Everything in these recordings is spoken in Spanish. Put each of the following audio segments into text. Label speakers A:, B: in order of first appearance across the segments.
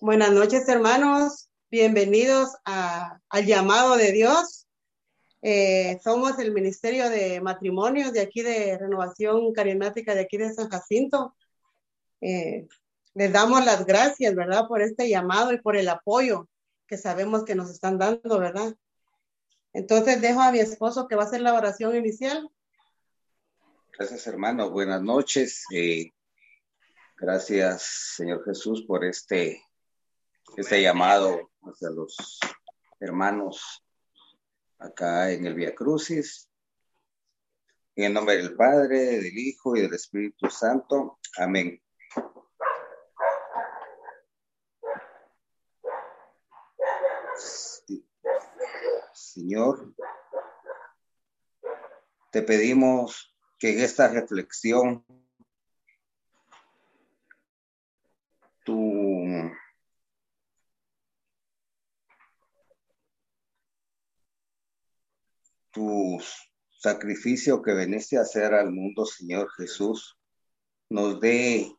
A: Buenas noches, hermanos. Bienvenidos al llamado de Dios. Eh, somos el Ministerio de Matrimonios de aquí de Renovación Carismática de aquí de San Jacinto. Eh, les damos las gracias, ¿verdad?, por este llamado y por el apoyo que sabemos que nos están dando, ¿verdad? Entonces dejo a mi esposo que va a hacer la oración inicial.
B: Gracias, hermano. Buenas noches. Eh, gracias, Señor Jesús, por este este llamado hacia los hermanos acá en el Via Crucis. En el nombre del Padre, del Hijo y del Espíritu Santo. Amén. Señor, te pedimos que en esta reflexión tu sacrificio que veniste a hacer al mundo, Señor Jesús, nos dé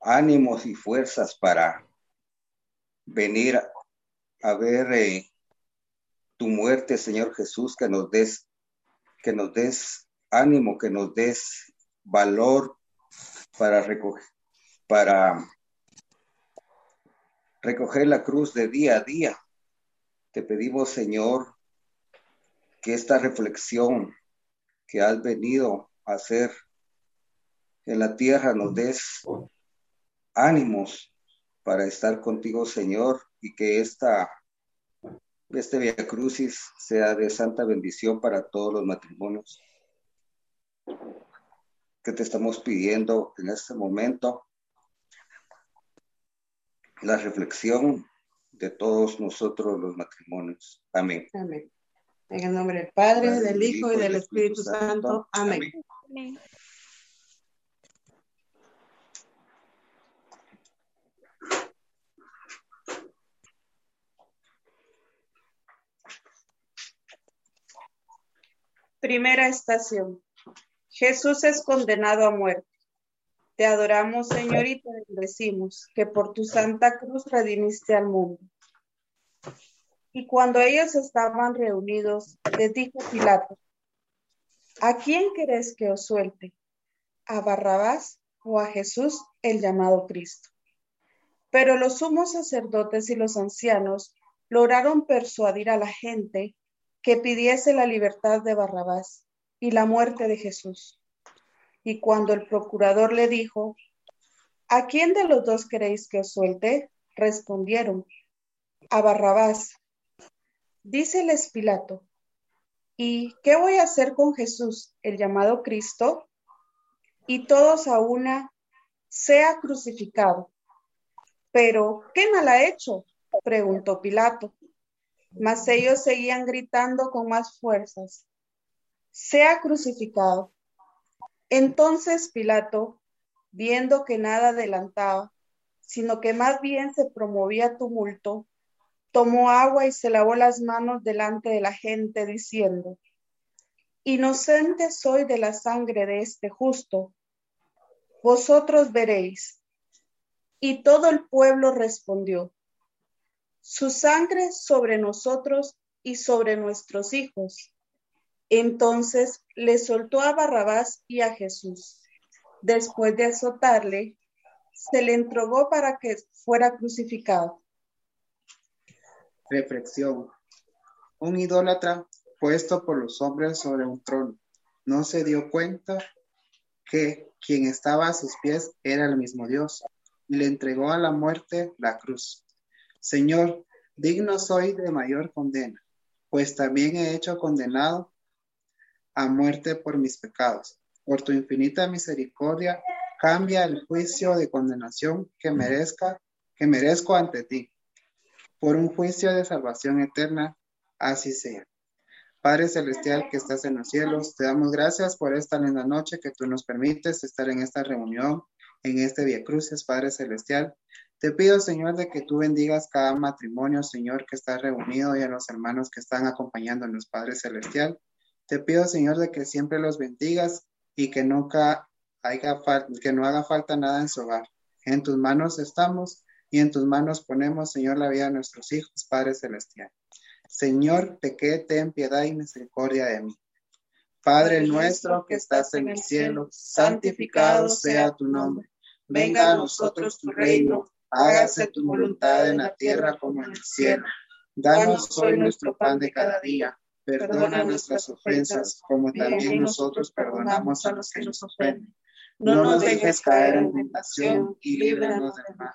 B: ánimos y fuerzas para venir a ver eh, tu muerte, Señor Jesús, que nos des, que nos des ánimo, que nos des valor para recoger, para recoger la cruz de día a día. Te pedimos, Señor, que esta reflexión que has venido a hacer en la tierra nos des ánimos para estar contigo, Señor, y que esta, este Via Crucis sea de santa bendición para todos los matrimonios que te estamos pidiendo en este momento. La reflexión de todos nosotros los matrimonios. Amén. Amén.
A: En el nombre del Padre, del Hijo y del Espíritu, Santo. Amén. Primera estación. Jesús es condenado a muerte. Te adoramos, Señor, y te bendecimos, que por tu santa cruz redimiste al mundo. Y cuando ellos estaban reunidos, les dijo Pilato, ¿a quién queréis que os suelte? ¿A Barrabás o a Jesús el llamado Cristo? Pero los sumos sacerdotes y los ancianos lograron persuadir a la gente que pidiese la libertad de Barrabás y la muerte de Jesús. Y cuando el procurador le dijo, ¿a quién de los dos queréis que os suelte? Respondieron, a Barrabás. Díceles Pilato, ¿y qué voy a hacer con Jesús, el llamado Cristo? Y todos a una, sea crucificado. Pero, ¿qué mal ha hecho? preguntó Pilato. Mas ellos seguían gritando con más fuerzas, sea crucificado. Entonces Pilato, viendo que nada adelantaba, sino que más bien se promovía tumulto, tomó agua y se lavó las manos delante de la gente, diciendo, Inocente soy de la sangre de este justo, vosotros veréis. Y todo el pueblo respondió, Su sangre sobre nosotros y sobre nuestros hijos. Entonces le soltó a Barrabás y a Jesús. Después de azotarle, se le entregó para que fuera crucificado. Reflexión. Un idólatra puesto por los hombres sobre un trono no se dio cuenta que quien estaba a sus pies era el mismo Dios y le entregó a la muerte la cruz. Señor, digno soy de mayor condena, pues también he hecho condenado a muerte por mis pecados. Por tu infinita misericordia, cambia el juicio de condenación que merezca, que merezco ante ti por un juicio de salvación eterna. Así sea. Padre Celestial que estás en los cielos, te damos gracias por esta linda noche que tú nos permites estar en esta reunión, en este Via Cruces, Padre Celestial. Te pido, Señor, de que tú bendigas cada matrimonio, Señor, que está reunido y a los hermanos que están acompañándonos, Padre Celestial. Te pido, Señor, de que siempre los bendigas y que nunca haya que no haga falta nada en su hogar. En tus manos estamos y en tus manos ponemos, Señor, la vida de nuestros hijos, Padre Celestial. Señor, te quede en piedad y misericordia de mí. Padre nuestro que estás en el cielo, santificado sea tu nombre. Venga a nosotros tu reino, hágase tu voluntad en la tierra como en el cielo. Danos hoy nuestro pan de cada día. Perdona nuestras ofensas, como también nosotros perdonamos a los que nos ofenden. No nos dejes caer en tentación y líbranos del mal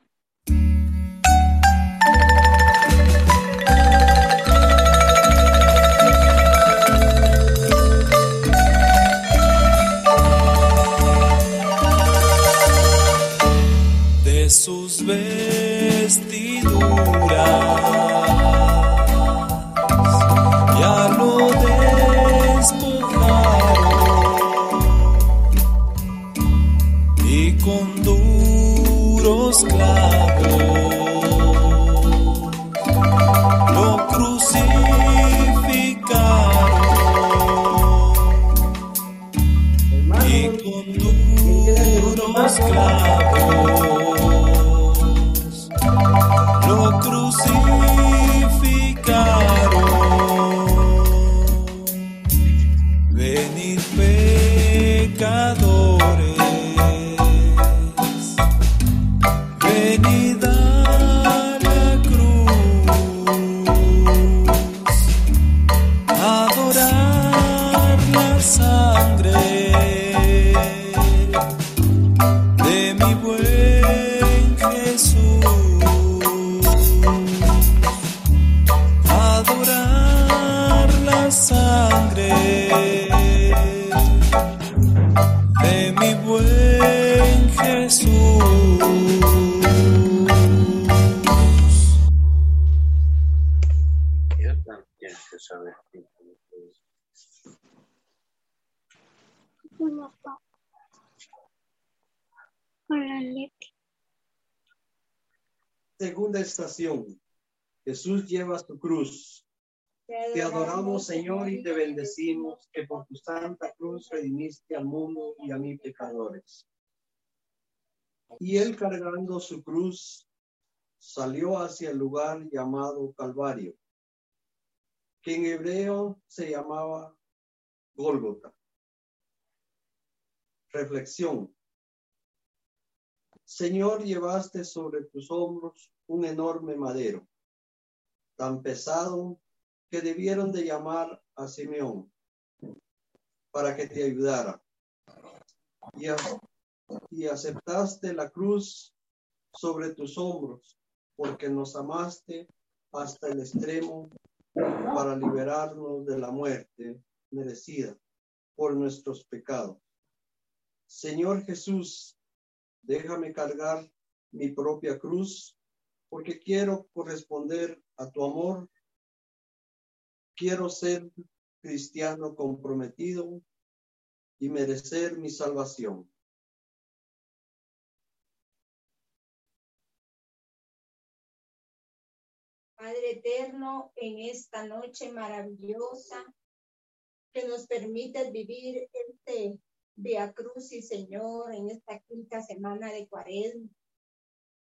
C: sus vestiduras.
D: estación, Jesús lleva su cruz. Te adoramos, Señor, y te bendecimos, que por tu santa cruz redimiste al mundo y a mis pecadores. Y él cargando su cruz, salió hacia el lugar llamado Calvario, que en hebreo se llamaba Gólgota. Reflexión. Señor, llevaste sobre tus hombros un enorme madero, tan pesado que debieron de llamar a Simeón para que te ayudara. Y, y aceptaste la cruz sobre tus hombros, porque nos amaste hasta el extremo para liberarnos de la muerte merecida por nuestros pecados. Señor Jesús, déjame cargar mi propia cruz porque quiero corresponder a tu amor. Quiero ser cristiano comprometido y merecer mi salvación.
E: Padre eterno, en esta noche maravillosa que nos permite vivir este Via y Señor, en esta quinta semana de Cuaresma.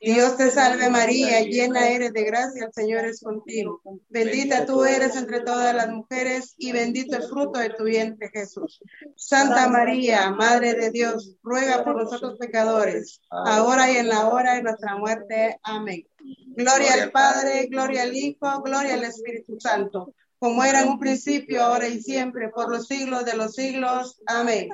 A: Dios te salve María, llena eres de gracia, el Señor es contigo. Bendita tú eres entre todas las mujeres y bendito el fruto de tu vientre Jesús. Santa María, Madre de Dios, ruega por nosotros pecadores, ahora y en la hora de nuestra muerte. Amén. Gloria al Padre, gloria al Hijo, gloria al Espíritu Santo, como era en un principio, ahora y siempre, por los siglos de los siglos. Amén.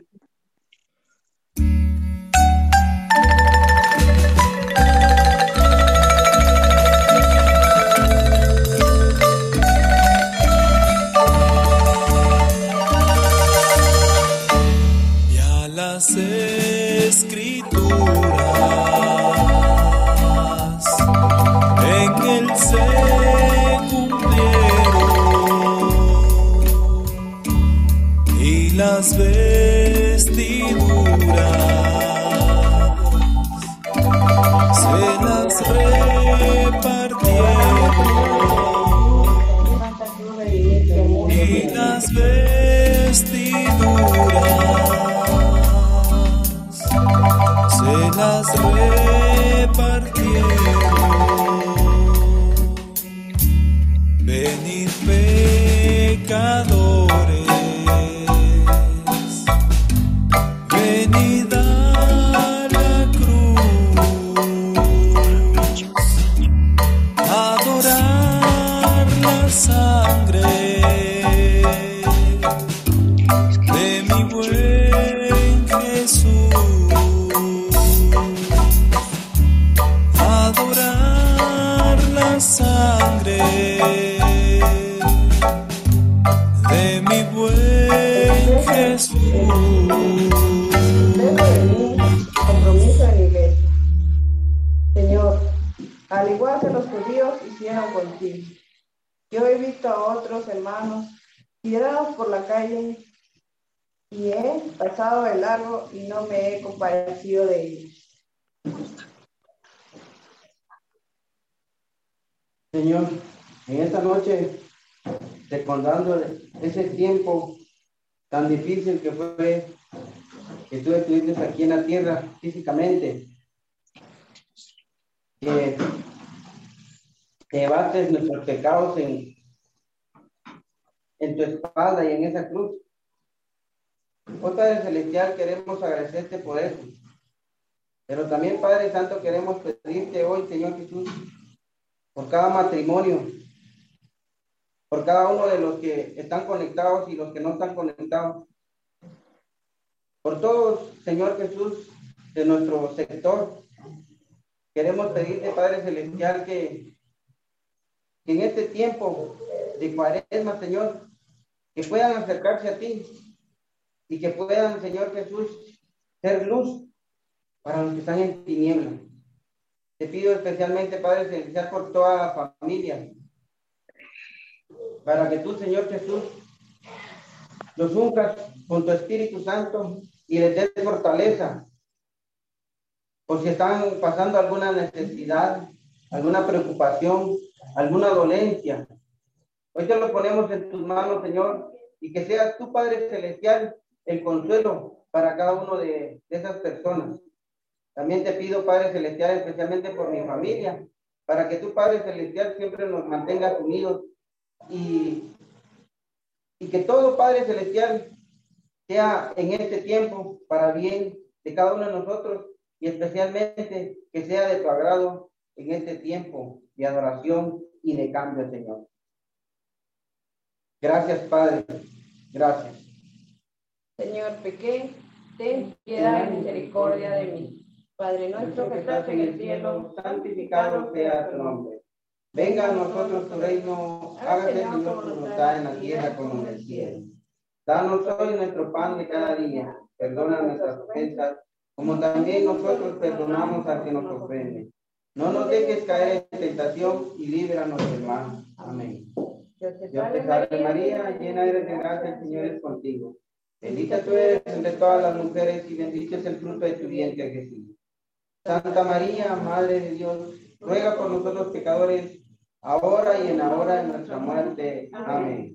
F: que tú estuviste aquí en la tierra físicamente, que levantes nuestros pecados en, en tu espalda y en esa cruz. otra oh, Padre Celestial, queremos agradecerte por eso. Pero también, Padre Santo, queremos pedirte hoy, Señor Jesús, por cada matrimonio, por cada uno de los que están conectados y los que no están conectados. Por todos, Señor Jesús, de nuestro sector, queremos pedirte, Padre Celestial, que, en este tiempo de cuaresma, Señor, que puedan acercarse a ti y que puedan, Señor Jesús, ser luz para los que están en tinieblas. Te pido especialmente, Padre Celestial, por toda la familia, para que tú, Señor Jesús, los uncas con tu Espíritu Santo y les dé fortaleza. Por si están pasando alguna necesidad, alguna preocupación, alguna dolencia. Hoy te lo ponemos en tus manos, Señor, y que seas tu Padre Celestial el consuelo para cada uno de, esas personas. También te pido, Padre Celestial, especialmente por mi familia, para que tu Padre Celestial siempre nos mantenga unidos y, y que todo Padre Celestial sea en este tiempo para bien de cada uno de nosotros y especialmente que sea de tu agrado en este tiempo de adoración y de cambio, Señor. Gracias, Padre. Gracias.
E: Señor, pequé, ten piedad y misericordia de mí. Padre nuestro que estás en el cielo, santificado sea tu nombre. Venga a nosotros tu reino, hágase tu voluntad en la tierra como en el cielo. Danos hoy nuestro pan de cada día. Perdona nuestras ofensas, como también nosotros perdonamos a quien nos ofende No nos dejes caer en tentación y líbranos del mal. Amén. Dios te salve María, llena eres de gracia, el Señor es contigo. Bendita tú eres entre todas las mujeres y bendito es el fruto de tu vientre, Jesús. Santa María, Madre de Dios, ruega por nosotros pecadores, ahora y en la hora de nuestra muerte. Amén.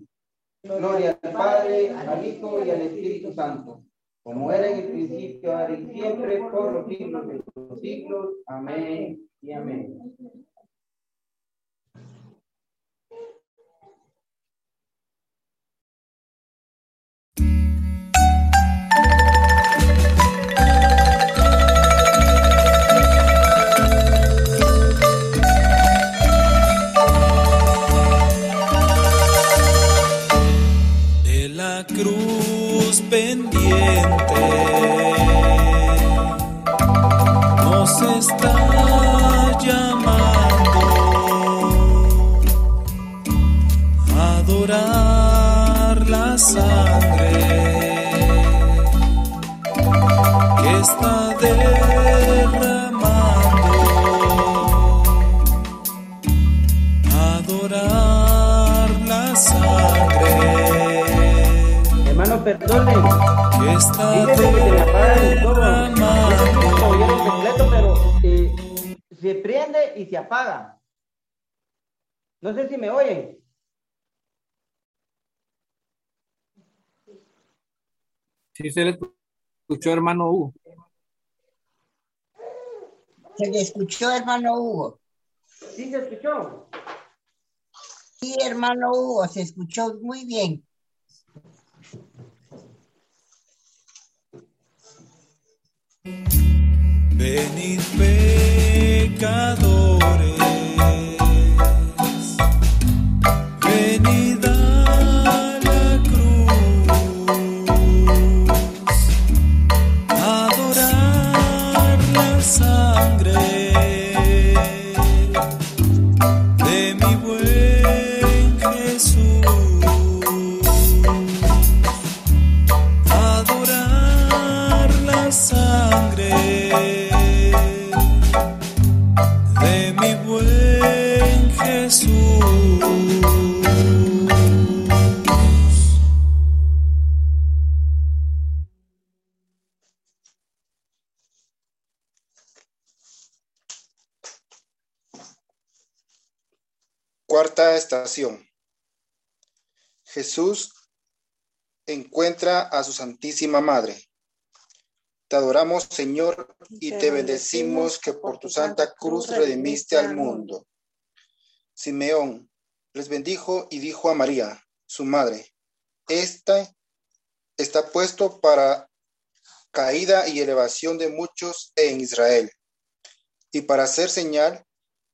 E: Gloria al Padre, al Hijo y al Espíritu Santo, como era en el principio, ahora y siempre, por los siglos de los siglos. Amén y amén.
G: Perdón, que completo, pero eh, se prende y se apaga. No sé si me oyen.
H: Sí se le escuchó, hermano Hugo.
I: Se le escuchó, hermano Hugo.
G: Sí se escuchó.
I: Sí, hermano Hugo, se escuchó muy bien.
C: Venid pecadores, venid.
D: Jesús encuentra a su Santísima Madre. Te adoramos, Señor, y te bendecimos que por tu santa cruz redimiste al mundo. Simeón les bendijo y dijo a María, su madre, esta está puesto para caída y elevación de muchos en Israel, y para hacer señal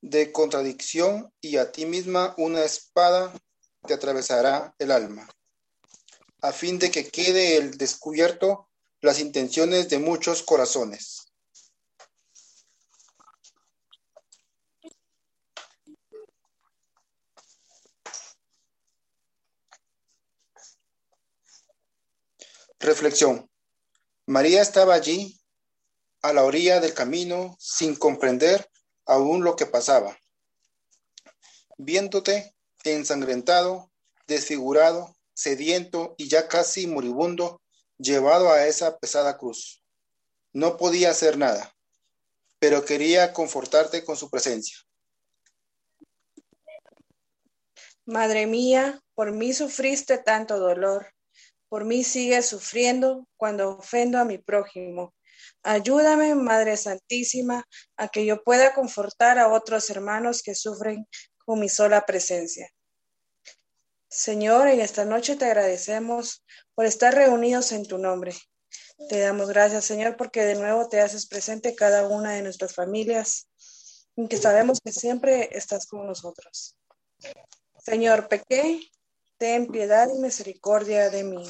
D: de contradicción y a ti misma una espada te atravesará el alma, a fin de que quede el descubierto las intenciones de muchos corazones. Reflexión. María estaba allí, a la orilla del camino, sin comprender aún lo que pasaba. Viéndote ensangrentado, desfigurado, sediento y ya casi moribundo, llevado a esa pesada cruz. No podía hacer nada, pero quería confortarte con su presencia.
J: Madre mía, por mí sufriste tanto dolor, por mí sigues sufriendo cuando ofendo a mi prójimo, Ayúdame, Madre Santísima, a que yo pueda confortar a otros hermanos que sufren con mi sola presencia. Señor, en esta noche te agradecemos por estar reunidos en tu nombre. Te damos gracias, Señor, porque de nuevo te haces presente cada una de nuestras familias, y que sabemos que siempre estás con nosotros. Señor, pequé, ten piedad y misericordia de mí.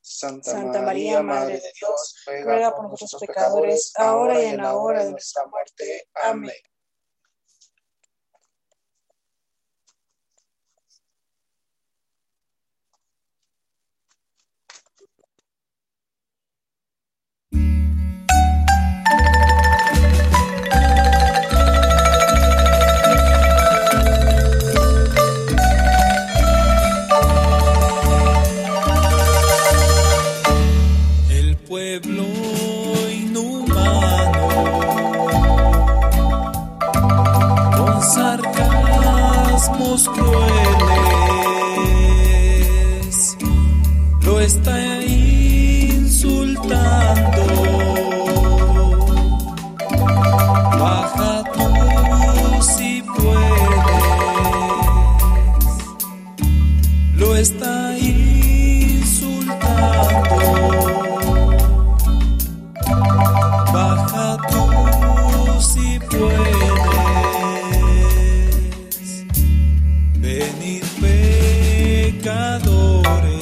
J: Santa, María, Madre de Dios, ruega por nuestros pecadores, ahora y en la hora de nuestra muerte. Amén.
C: los pescadores.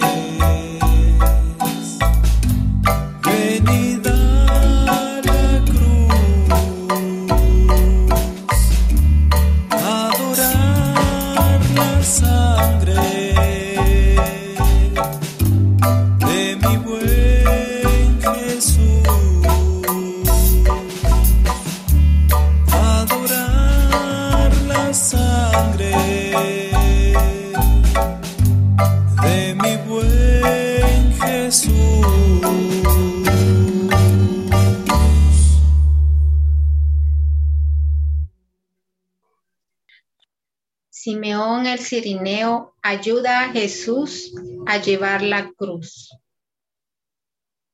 K: Ayuda a Jesús a llevar la cruz.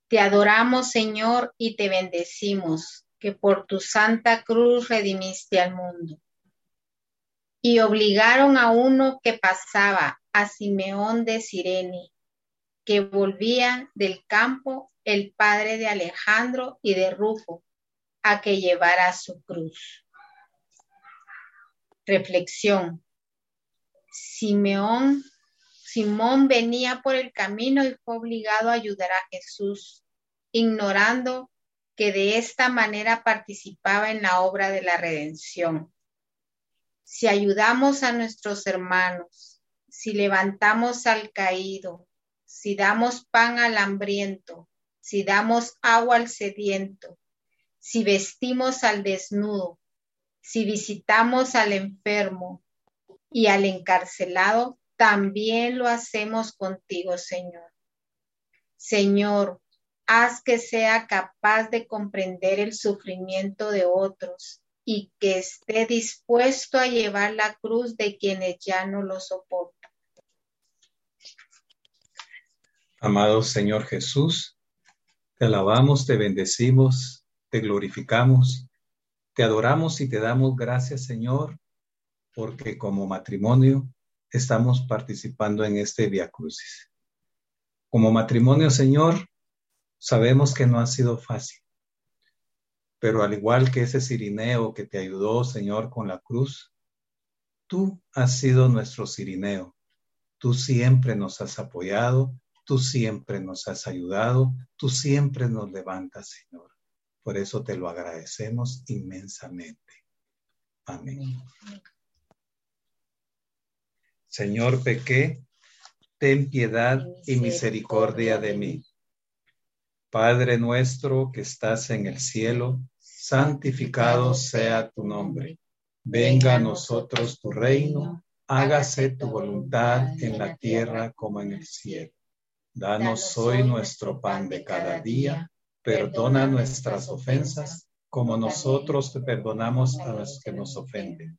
K: Te adoramos, Señor, y te bendecimos, que por tu santa cruz redimiste al mundo. Y obligaron a uno que pasaba, a Simeón de Sirene, que volvía del campo, el padre de Alejandro y de Rufo, a que llevara su cruz. Reflexión. Simón venía por el camino y fue obligado a ayudar a Jesús, ignorando que de esta manera participaba en la obra de la redención. Si ayudamos a nuestros hermanos, si levantamos al caído, si damos pan al hambriento, si damos agua al sediento, si vestimos al desnudo, si visitamos al enfermo, y al encarcelado, también lo hacemos contigo, Señor. Señor, haz que sea capaz de comprender el sufrimiento de otros y que esté dispuesto a llevar la cruz de quienes ya no lo soportan.
D: Amado Señor Jesús, te alabamos, te bendecimos, te glorificamos, te adoramos y te damos gracias, Señor, porque como matrimonio estamos participando en este Via Crucis. Como matrimonio, Señor, sabemos que no ha sido fácil, pero al igual que ese sirineo que te ayudó, Señor, con la cruz, tú has sido nuestro sirineo. Tú siempre nos has apoyado, tú siempre nos has ayudado, tú siempre nos levantas, Señor. Por eso te lo agradecemos inmensamente. Amén. Señor, pequé, ten piedad y misericordia de mí. Padre nuestro que estás en el cielo, santificado sea tu nombre. Venga a nosotros tu reino, hágase tu voluntad en la tierra como en el cielo. Danos hoy nuestro pan de cada día, perdona nuestras ofensas como nosotros te perdonamos a los que nos ofenden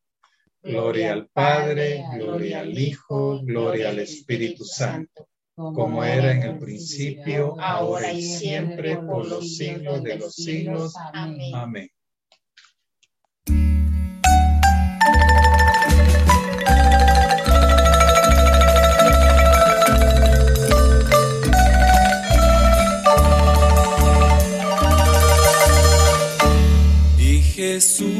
D: Gloria al Padre, gloria al Hijo, gloria al Espíritu Santo, como era en el principio, ahora y siempre, por los siglos de los siglos. Amén.
C: Jesús.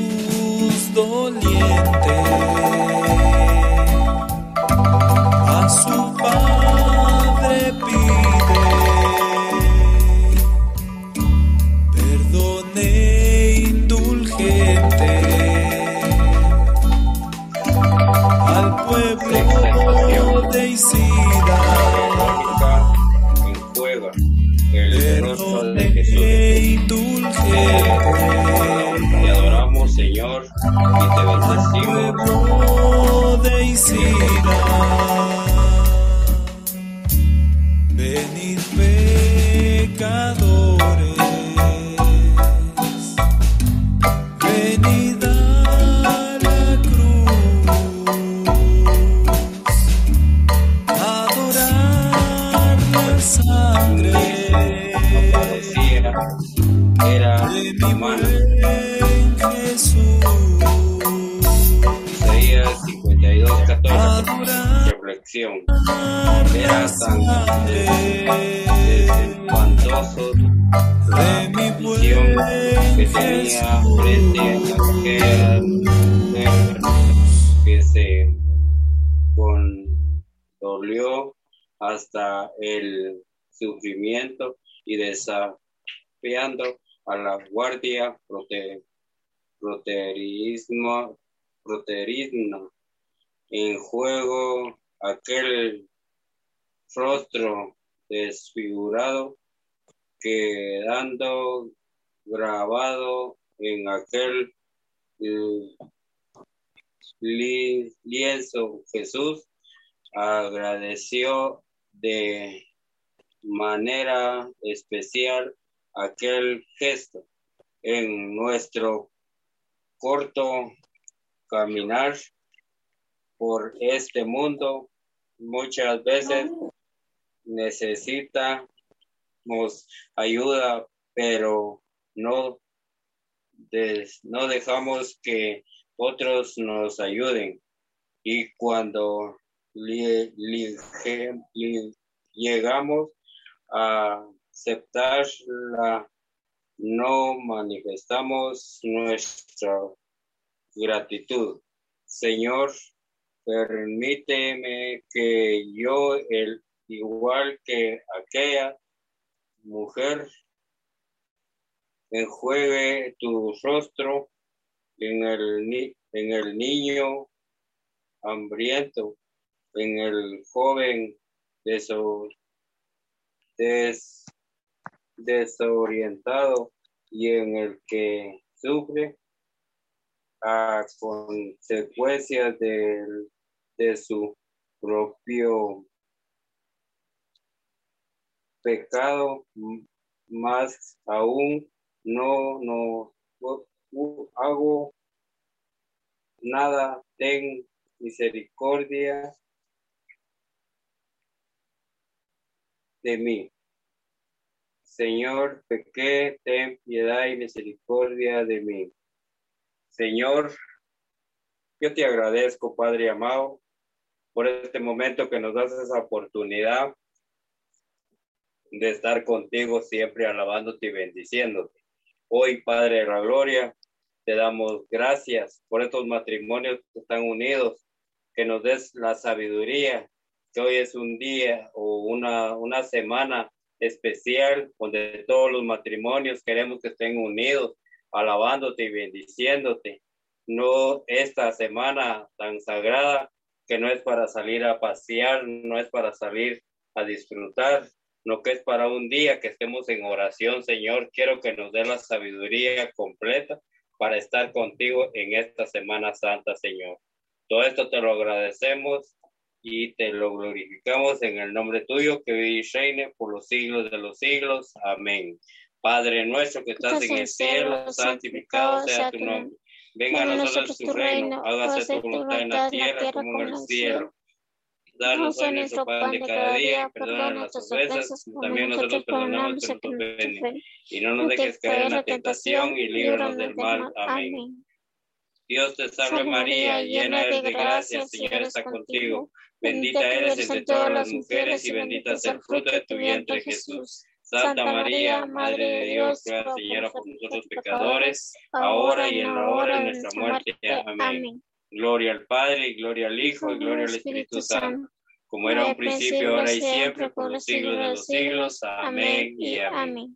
C: felicidad. juega el rostro de Jesús.
H: Te adoramos, Señor, y te
C: bendecimos.
H: de Deicida. Venid, pecado. acción. Era tan espantoso la visión que tenía frente a aquel mujer que se condolió hasta el sufrimiento y desafiando a la guardia prote, proterismo, proterismo en juego aquel rostro desfigurado quedando grabado en aquel eh, lienzo. Jesús agradeció de manera especial aquel gesto en nuestro corto caminar por este mundo muchas veces necesitamos ayuda, pero no, no dejamos que otros nos ayuden. Y cuando llegamos a aceptarla, no manifestamos nuestra gratitud. Señor, permíteme que yo, el, igual que aquella mujer, enjuegue tu rostro en el, en el niño hambriento, en el joven desorientado y en el que sufre a consecuencias del de su propio pecado, más aún no, no, hago nada, ten misericordia de mí. Señor, pequé, ten piedad y misericordia de mí. Señor, yo te agradezco, Padre amado, por este momento que nos das esa oportunidad de estar contigo siempre alabándote y bendiciéndote. Hoy, Padre de la Gloria, te damos gracias por estos matrimonios que están unidos, que nos des la sabiduría, que hoy es un día o una, una semana especial donde todos los matrimonios queremos que estén unidos, alabándote y bendiciéndote. No esta semana tan sagrada, que no es para salir a pasear, no es para salir a disfrutar, no que es para un día que estemos en oración, Señor. Quiero que nos dé la sabiduría completa para estar contigo en esta Semana Santa, Señor. Todo esto te lo agradecemos y te lo glorificamos en el nombre tuyo, que vive y reine por los siglos de los siglos. Amén. Padre nuestro que estás en el cielo, santificado sea tu nombre Venga a nosotros tu reino, hágase tu voluntad en la tierra como en el cielo. Danos hoy nuestro pan de cada día, perdona nuestras ofensas, también nosotros perdonamos a quien Y no nos dejes caer en la tentación y líbranos del mal. Amén. Dios te salve María, llena eres de gracia, el Señor está contigo. Bendita eres entre todas las mujeres y bendita es el fruto de tu vientre, Jesús. Santa María, Madre de Dios, ruega, Señora, por nosotros pecadores, ahora y en la hora de nuestra muerte. Amén. Gloria al Padre, y gloria al Hijo, y gloria al Espíritu Santo, como era un principio, ahora y siempre, por los siglos de los siglos. Amén y amén.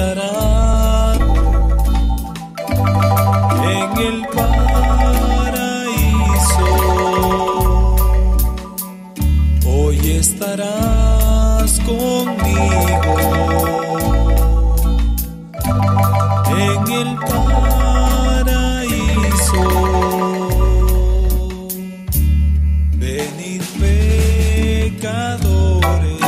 C: estará en el paraíso. Hoy estarás conmigo en el paraíso. Venid pecadores.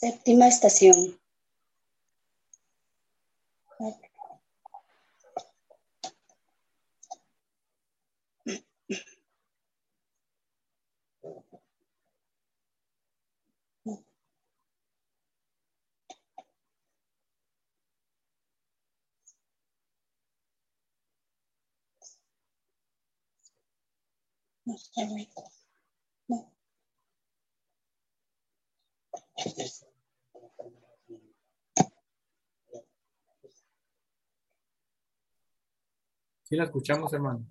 K: Séptima estación.
D: Sí, la escuchamos, hermano.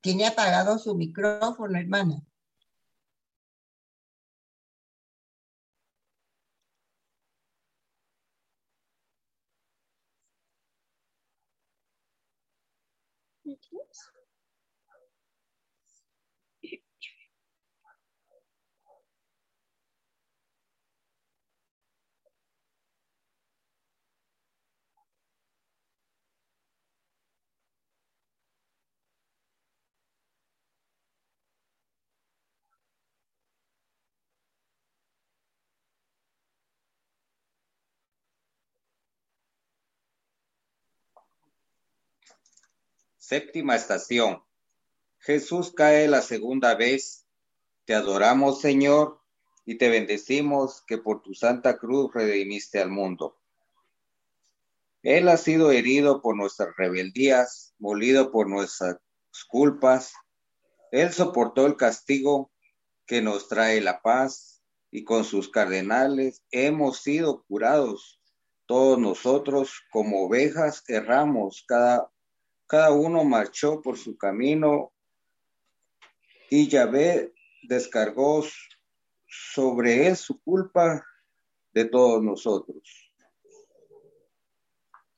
K: Tiene apagado su micrófono, hermana.
D: Séptima estación. Jesús cae la segunda vez. Te adoramos, Señor, y te bendecimos que por tu santa cruz redimiste al mundo. Él ha sido herido por nuestras rebeldías, molido por nuestras culpas. Él soportó el castigo que nos trae la paz y con sus cardenales hemos sido curados. Todos nosotros como ovejas erramos, cada cada uno marchó por su camino y Yahvé descargó sobre él su culpa de todos nosotros.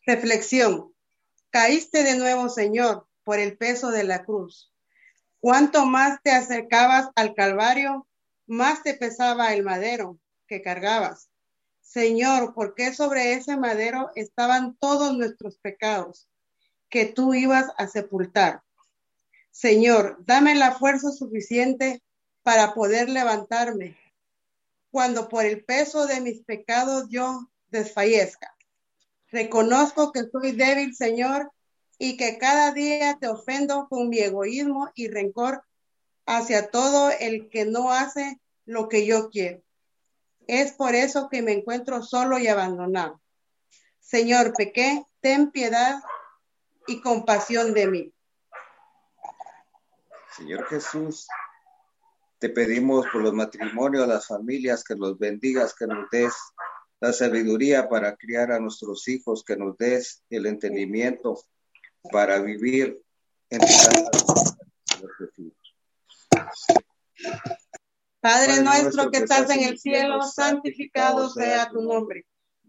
K: Reflexión. Caíste de nuevo, Señor, por el peso de la cruz. Cuanto más te acercabas al Calvario, más te pesaba el madero que cargabas. Señor, porque sobre ese madero estaban todos nuestros pecados que tú ibas a sepultar. Señor, dame la fuerza suficiente para poder levantarme cuando por el peso de mis pecados yo desfallezca. Reconozco que soy débil, Señor, y que cada día te ofendo con mi egoísmo y rencor hacia todo el que no hace lo que yo quiero. Es por eso que me encuentro solo y abandonado. Señor, pequé, ten piedad y compasión de mí.
D: Señor Jesús, te pedimos por los matrimonios, las familias, que los bendigas, que nos des la sabiduría para criar a nuestros hijos, que nos des el entendimiento para vivir en Padre,
K: Padre nuestro que estás en el cielo, santificado sea tu nombre.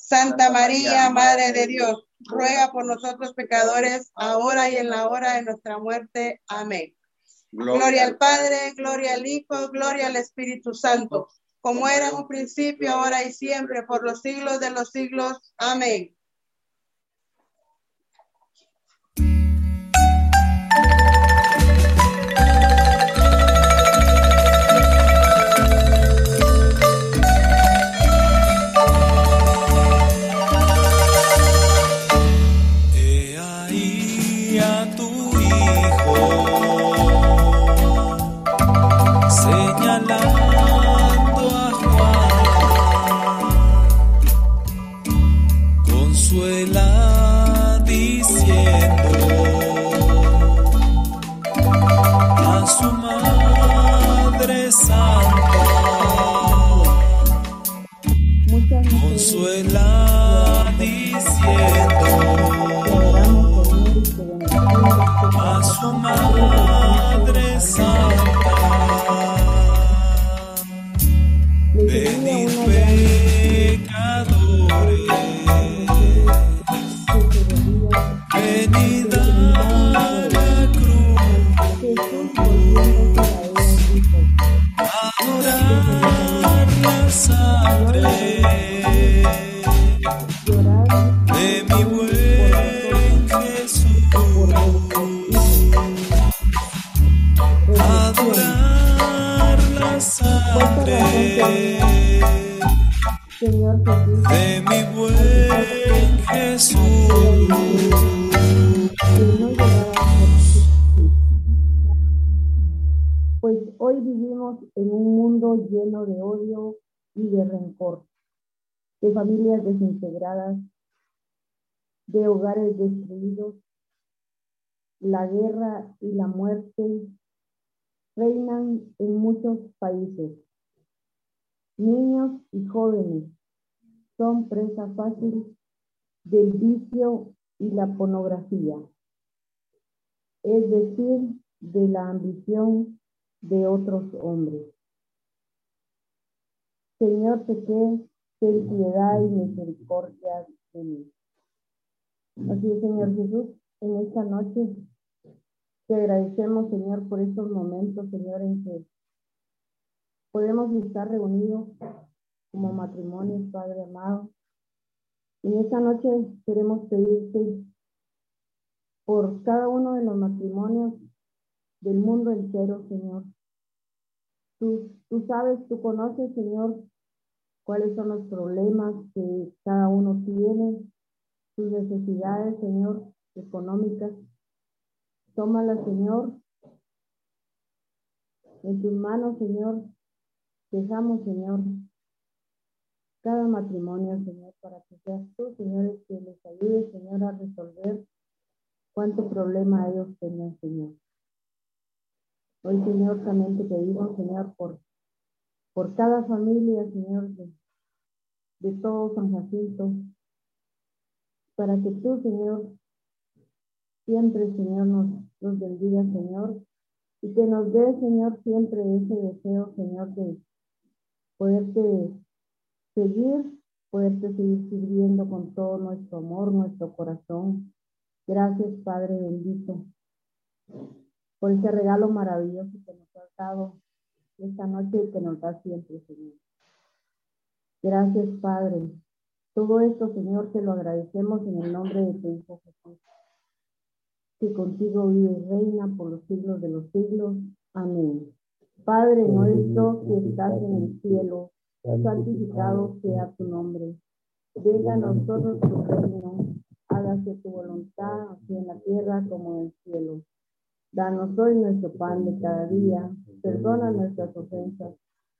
K: Santa María, Madre de Dios, ruega por nosotros pecadores, ahora y en la hora de nuestra muerte. Amén. Gloria, al Padre, gloria al Hijo, gloria al Espíritu Santo, como era en un principio, ahora y siempre, por los siglos de los siglos. Amén.
C: Maria Sandre.
L: familias desintegradas, de hogares destruidos, la guerra y la muerte reinan en muchos países. Niños y jóvenes son presa fácil del vicio y la pornografía, es decir, de la ambición de otros hombres. Señor que ten piedad y misericordia de mí. Así es, Señor Jesús, en esta noche te agradecemos, Señor, por estos momentos, Señor, en que podemos estar reunidos como matrimonios, Padre amado. En esta noche queremos pedirte por cada uno de los matrimonios del mundo entero, Señor. Tú, tú sabes, tú conoces, Señor, cuáles son los problemas que cada uno tiene, sus necesidades, Señor, económicas. Tómala, Señor, en tus manos, Señor. Dejamos, Señor, cada matrimonio, Señor, para que seas tú, Señor, que les ayude, Señor, a resolver cuánto problema ellos tengan, Señor. Hoy, Señor, también te digo, Señor, por, por cada familia, Señor, de todos, San Jacinto, para que tú, Señor, siempre, Señor, nos, bendiga, Señor, y que nos dé, Señor, siempre ese deseo, Señor, de poderte seguir, poderte seguir sirviendo con todo nuestro amor, nuestro corazón. Gracias, Padre bendito, por ese regalo maravilloso que nos has dado esta noche y que nos da siempre, Señor. Gracias, Padre. Todo esto, Señor, te lo agradecemos en el nombre de tu Hijo Jesús, que contigo vive y reina por los siglos de los siglos. Amén. Padre nuestro que estás en el cielo, santificado sea tu nombre. Venga a nosotros tu reino, hágase tu voluntad, así en la tierra como en el cielo. Danos hoy nuestro pan de cada día, perdona nuestras ofensas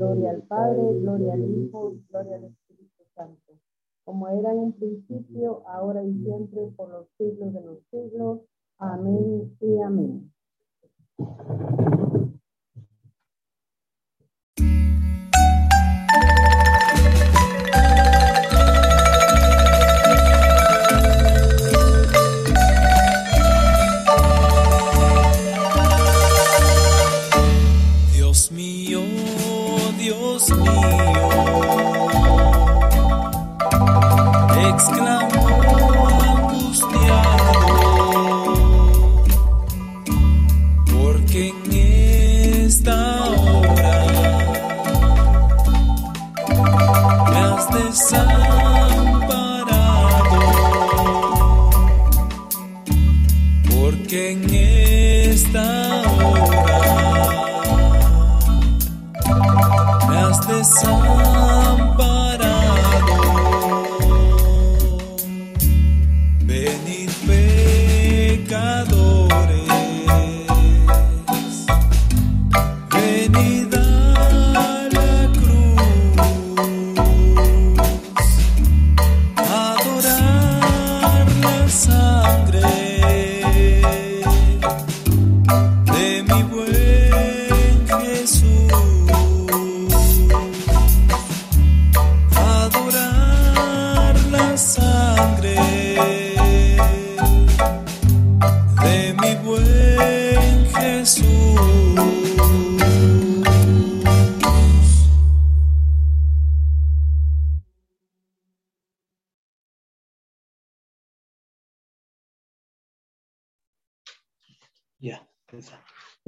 L: Gloria al Padre, gloria al Hijo, gloria al Espíritu Santo, como era en principio, ahora y siempre, por los siglos de los siglos. Amén y amén.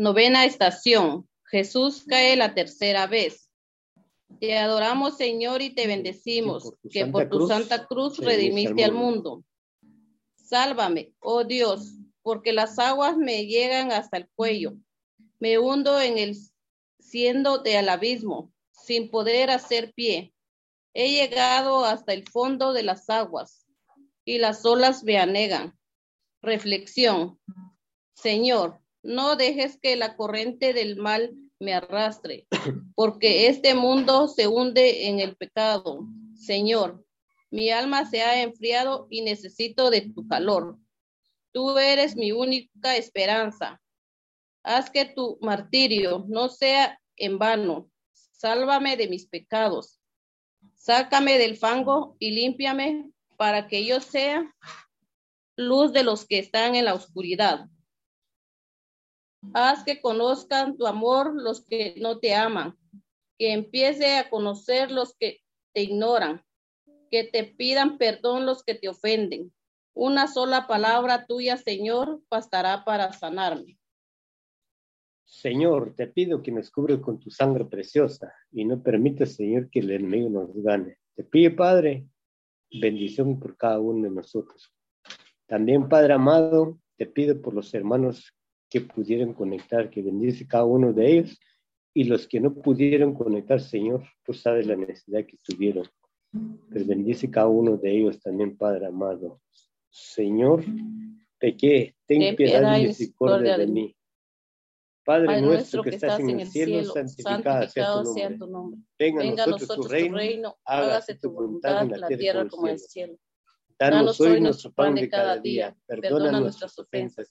K: Novena estación. Jesús cae la tercera vez. Te adoramos, Señor, y te bendecimos, que por tu, Santa, Cruz, redimiste al mundo. Sálvame, oh Dios, porque las aguas me llegan hasta el cuello. Me hundo en el siendo de al abismo, sin poder hacer pie. He llegado hasta el fondo de las aguas y las olas me anegan. Reflexión. Señor, no dejes que la corriente del mal me arrastre, porque este mundo se hunde en el pecado. Señor, mi alma se ha enfriado y necesito de tu calor. Tú eres mi única esperanza. Haz que tu martirio no sea en vano. Sálvame de mis pecados. Sácame del fango y límpiame para que yo sea luz de los que están en la oscuridad Haz que conozcan tu amor los que no te aman, que empiece a conocer los que te ignoran, que te pidan perdón los que te ofenden. Una sola palabra tuya, Señor, bastará para sanarme.
D: Señor, te pido que me cubres con tu sangre preciosa y no permitas, Señor, que el enemigo nos gane. Te pido, Padre, bendición por cada uno de nosotros. También, Padre amado, te pido por los hermanos que pudieron conectar, que bendice cada uno de ellos y los que no pudieron conectar, Señor, tú sabes la necesidad que tuvieron. Pero bendice cada uno de ellos también, Padre amado. Señor, pequé, ten, ten piedad, y misericordia de, mí. Padre, nuestro que estás en el cielo, santificado, sea, tu nombre. Venga, a nosotros, tu reino, hágase tu voluntad en la tierra como en el cielo. Danos hoy nuestro pan de cada día, perdona nuestras ofensas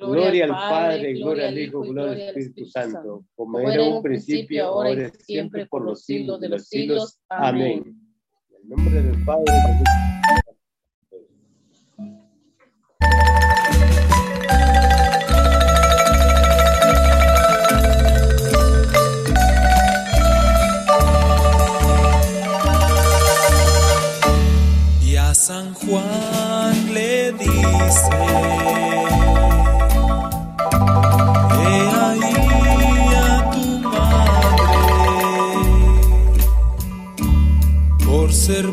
D: Gloria, al Padre, gloria al Hijo, gloria al Espíritu Santo, como era un principio, ahora y siempre, por los siglos de los siglos. Amén. En el nombre del Padre,
C: Y a San Juan le dice. ser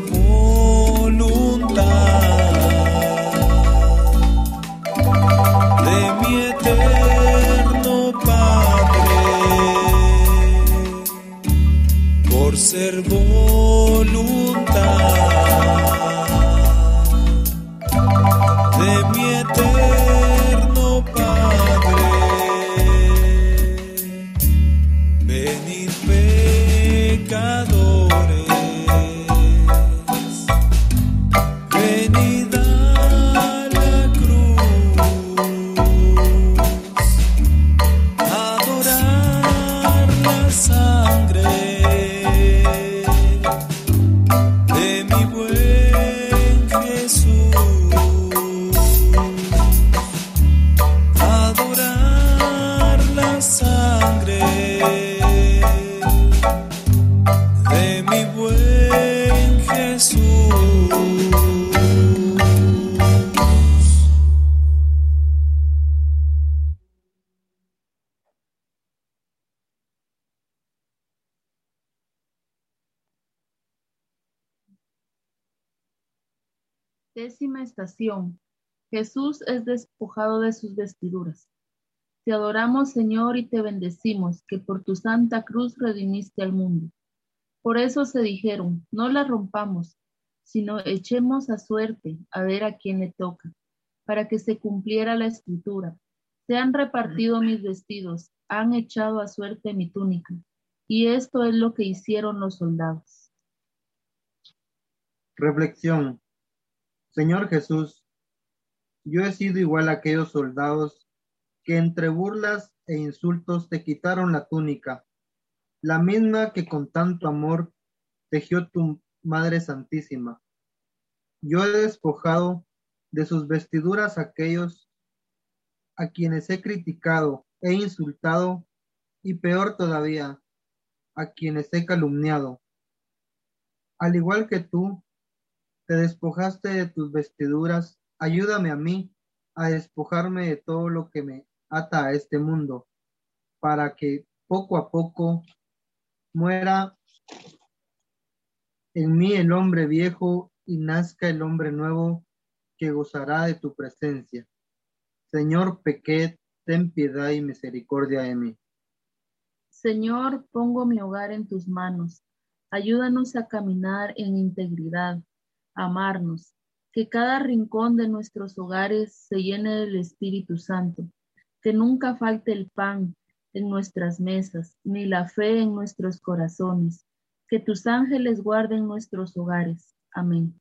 K: Jesús es despojado de sus vestiduras. Te adoramos, Señor, y te bendecimos, que por tu santa cruz redimiste al mundo. Por eso se dijeron, no la rompamos, sino echemos a suerte a ver a quién le toca, para que se cumpliera la escritura. Se han repartido mis vestidos, han echado a suerte mi túnica. Y esto es lo que hicieron los soldados.
D: Reflexión. Señor Jesús, yo he sido igual a aquellos soldados que entre burlas e insultos te quitaron la túnica, la misma que con tanto amor tejió tu Madre Santísima. Yo he despojado de sus vestiduras a aquellos a quienes he criticado, e insultado y peor todavía, a quienes he calumniado. Al igual que tú, te despojaste de tus vestiduras, ayúdame a mí a despojarme de todo lo que me ata a este mundo, para que poco a poco muera en mí el hombre viejo y nazca el hombre nuevo que gozará de tu presencia. Señor, pequé, ten piedad y misericordia de mí.
K: Señor, pongo mi hogar en tus manos. Ayúdanos a caminar en integridad amarnos, que cada rincón de nuestros hogares se llene del Espíritu Santo, que nunca falte el pan en nuestras mesas, ni la fe en nuestros corazones, que tus ángeles guarden nuestros hogares. Amén.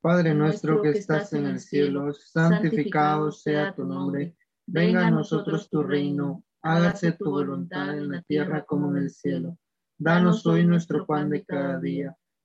D: Padre nuestro que estás en el cielo, santificado sea tu nombre, venga a nosotros tu reino, hágase tu voluntad en la tierra como en el cielo. Danos hoy nuestro pan de cada día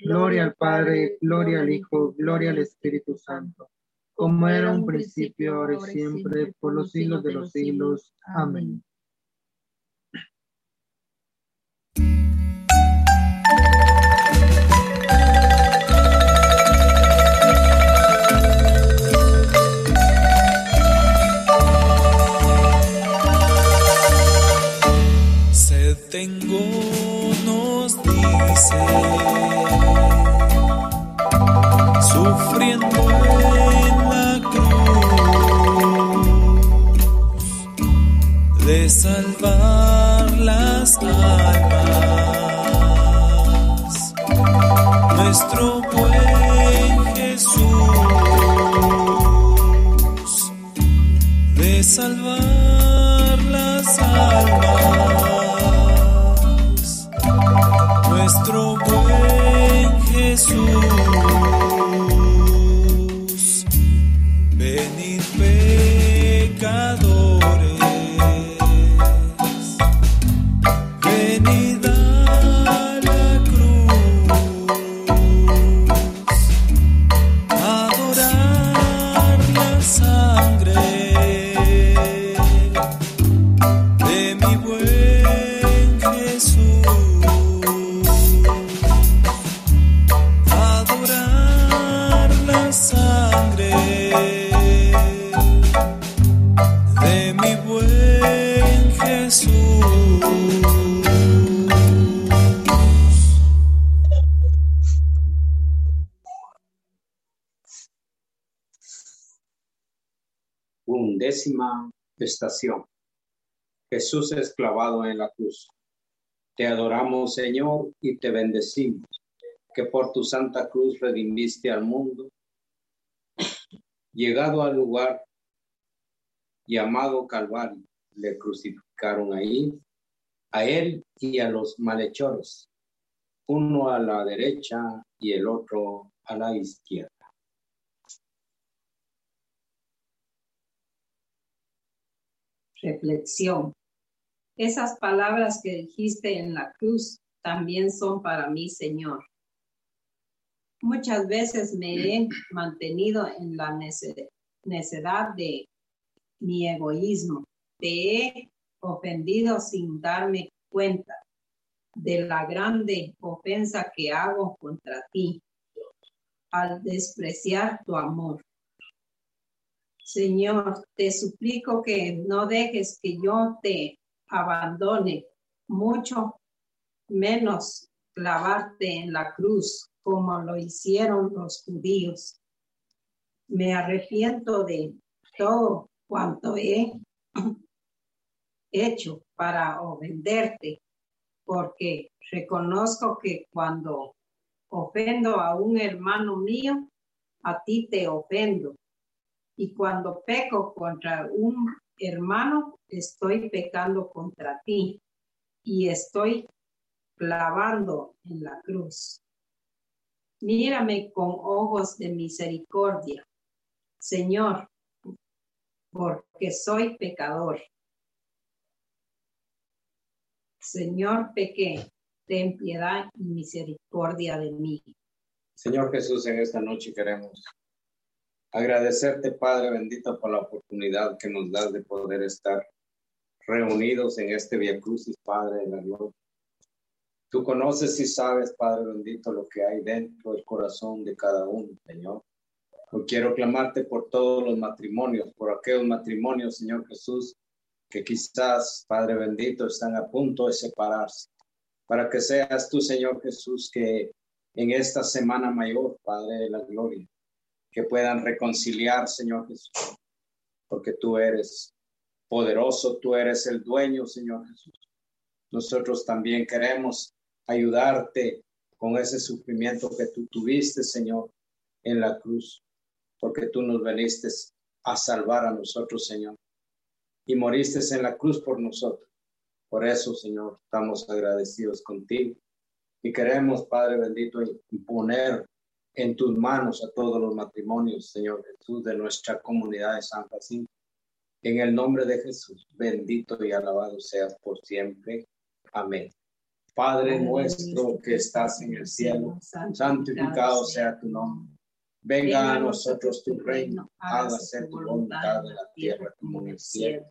D: Gloria al Padre, gloria al Hijo, gloria al Espíritu Santo, como era un principio, ahora y siempre, por los siglos de los siglos. Amén.
C: Se tengo, nos dice sufriendo en la cruz de salvar las almas. Nuestro pueblo.
M: estación. Jesús es clavado en la cruz. Te adoramos, Señor, y te bendecimos, que por tu santa cruz redimiste al mundo. Llegado al lugar llamado Calvario, le crucificaron ahí, a él y a los malhechores, uno a la derecha y el otro a la izquierda.
N: reflexión. Esas palabras que dijiste en la cruz también son para mí, Señor. Muchas veces me he mantenido en la necedad de mi egoísmo. Te he ofendido sin darme cuenta de la grande ofensa que hago contra ti al despreciar tu amor. Señor, te suplico que no dejes que yo te abandone, mucho menos clavarte en la cruz como lo hicieron los judíos. Me arrepiento de todo cuanto he hecho para ofenderte, porque reconozco que cuando ofendo a un hermano mío, a ti te ofendo y cuando peco contra un hermano, estoy pecando contra ti y estoy clavando en la cruz. Mírame con ojos de misericordia, Señor, porque soy pecador. Señor, pequé, ten piedad y misericordia de mí.
M: Señor Jesús, en esta noche queremos Agradecerte, Padre bendito, por la oportunidad que nos das de poder estar reunidos en este Via Crucis, Padre de la Gloria. Tú conoces y sabes, Padre bendito, lo que hay dentro del corazón de cada uno, Señor. Yo quiero clamarte por todos los matrimonios, por aquellos matrimonios, Señor Jesús, que quizás, Padre bendito, están a punto de separarse. Para que seas tú, Señor Jesús, que en esta semana mayor, Padre de la Gloria, que puedan reconciliar, Señor Jesús, porque tú eres poderoso, tú eres el dueño, Señor Jesús. Nosotros también queremos ayudarte con ese sufrimiento que tú tuviste, Señor, en la cruz, porque tú nos veniste a salvar a nosotros, Señor, y moriste en la cruz por nosotros. Por eso, Señor, estamos agradecidos contigo y queremos, Padre bendito, imponer en tus manos a todos los matrimonios, Señor Jesús, de nuestra comunidad de San Jacinto. En el nombre de Jesús, bendito y alabado seas por siempre. Amén. Padre nuestro que estás en el cielo, santificado sea tu nombre. Venga a nosotros tu reino, hágase tu voluntad en la tierra como en el cielo.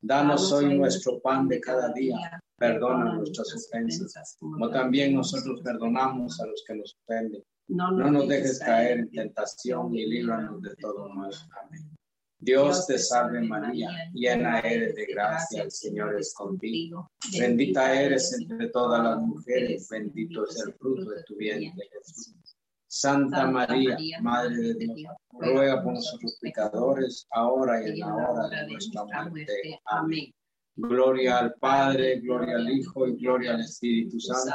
M: Danos hoy nuestro pan de cada día, perdona nuestras ofensas, como también nosotros perdonamos a los que nos ofenden no nos, dejes caer en tentación y líbranos de todo mal. Amén. Dios te salve María, llena eres de gracia, el Señor es contigo. Bendita eres entre todas las mujeres, bendito es el fruto de tu vientre, Jesús. Santa María, Madre de Dios, ruega por nosotros pecadores, ahora y en la hora de nuestra muerte. Amén. Gloria al Padre, gloria al Hijo y gloria al Espíritu Santo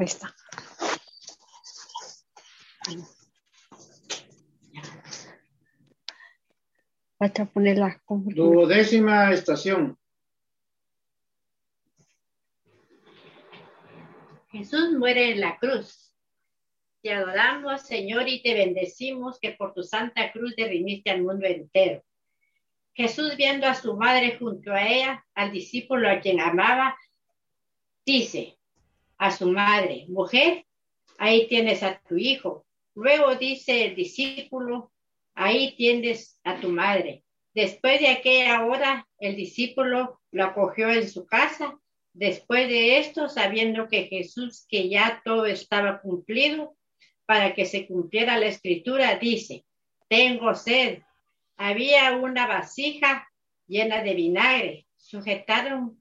O: Ahí está. poner
M: estación.
P: Jesús muere en la cruz. Te adoramos, Señor, y te bendecimos que por tu santa cruz derrimiste al mundo entero. Jesús, viendo a su madre junto a ella, al discípulo a quien amaba, dice, a su madre, mujer, ahí tienes a tu hijo. Luego dice el discípulo, ahí tienes a tu madre. Después de aquella hora, el discípulo lo acogió en su casa. Después de esto, sabiendo que Jesús, que ya todo estaba cumplido, para que se cumpliera la escritura, dice, tengo sed. Había una vasija llena de vinagre. Sujetaron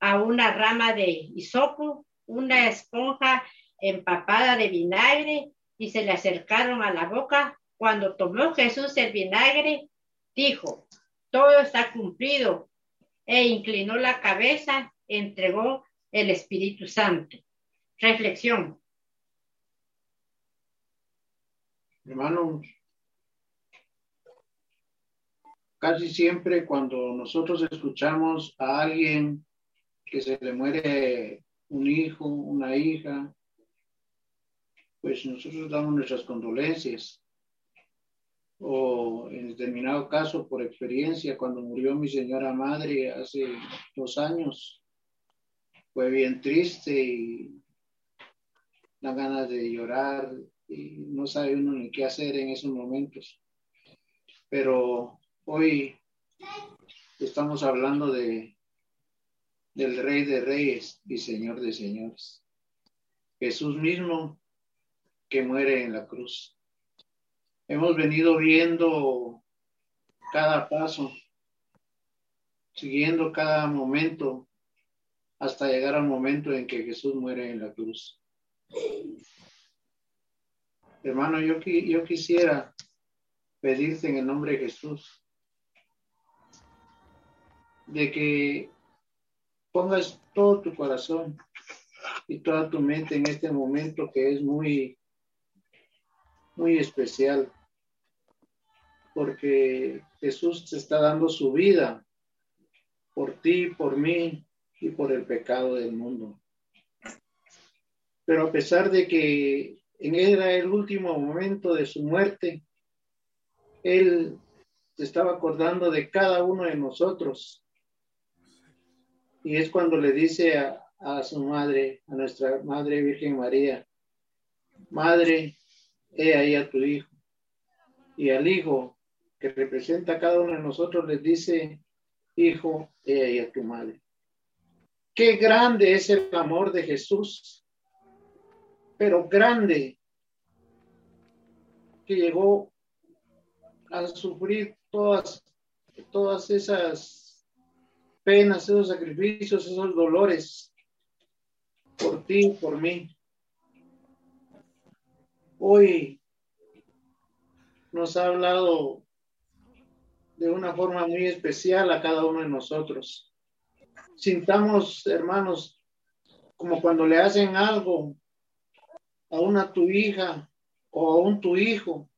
P: a una rama de hisopo una esponja empapada de vinagre y se le acercaron a la boca. Cuando tomó Jesús el vinagre, dijo, todo está cumplido, e inclinó la cabeza, entregó el Espíritu Santo. Reflexión.
M: Hermanos, casi siempre cuando nosotros escuchamos a alguien que se le muere un hijo, una hija, pues nosotros damos nuestras condolencias. O en determinado caso, por experiencia, cuando murió mi señora madre hace dos años, fue bien triste y da ganas de llorar y no sabe uno ni qué hacer en esos momentos. Pero hoy estamos hablando de del Rey de Reyes y Señor de Señores. Jesús mismo que muere en la cruz. Hemos venido viendo cada paso, siguiendo cada momento hasta llegar al momento en que Jesús muere en la cruz. Hermano, yo, yo quisiera pedirte en el nombre de Jesús de que pongas todo tu corazón y toda tu mente en este momento que es muy, muy especial, porque Jesús se está dando su vida por ti, por mí y por el pecado del mundo. Pero a pesar de que en era el último momento de su muerte, Él se estaba acordando de cada uno de nosotros y es cuando le dice a, su madre, a nuestra Madre Virgen María, Madre, he ahí a tu hijo. Y al hijo que representa a cada uno de nosotros les dice, Hijo, he ahí a tu madre. Qué grande es el amor de Jesús, pero grande, que llegó a sufrir todas, todas esas penas, esos sacrificios, esos dolores, por ti, por mí. Hoy nos ha hablado de una forma muy especial a cada uno de nosotros. Sintamos, hermanos, como cuando le hacen algo a una tu hija o a un tu hijo.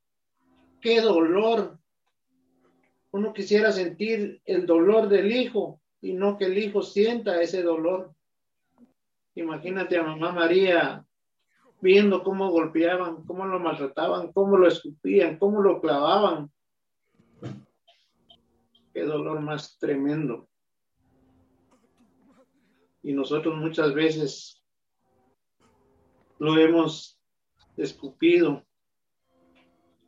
M: ¡Qué dolor! Uno quisiera sentir el dolor del hijo y no que el hijo sienta ese dolor. Imagínate a mamá María viendo cómo golpeaban, cómo lo maltrataban, cómo lo escupían, cómo lo clavaban. Qué dolor más tremendo. Y nosotros muchas veces lo hemos escupido,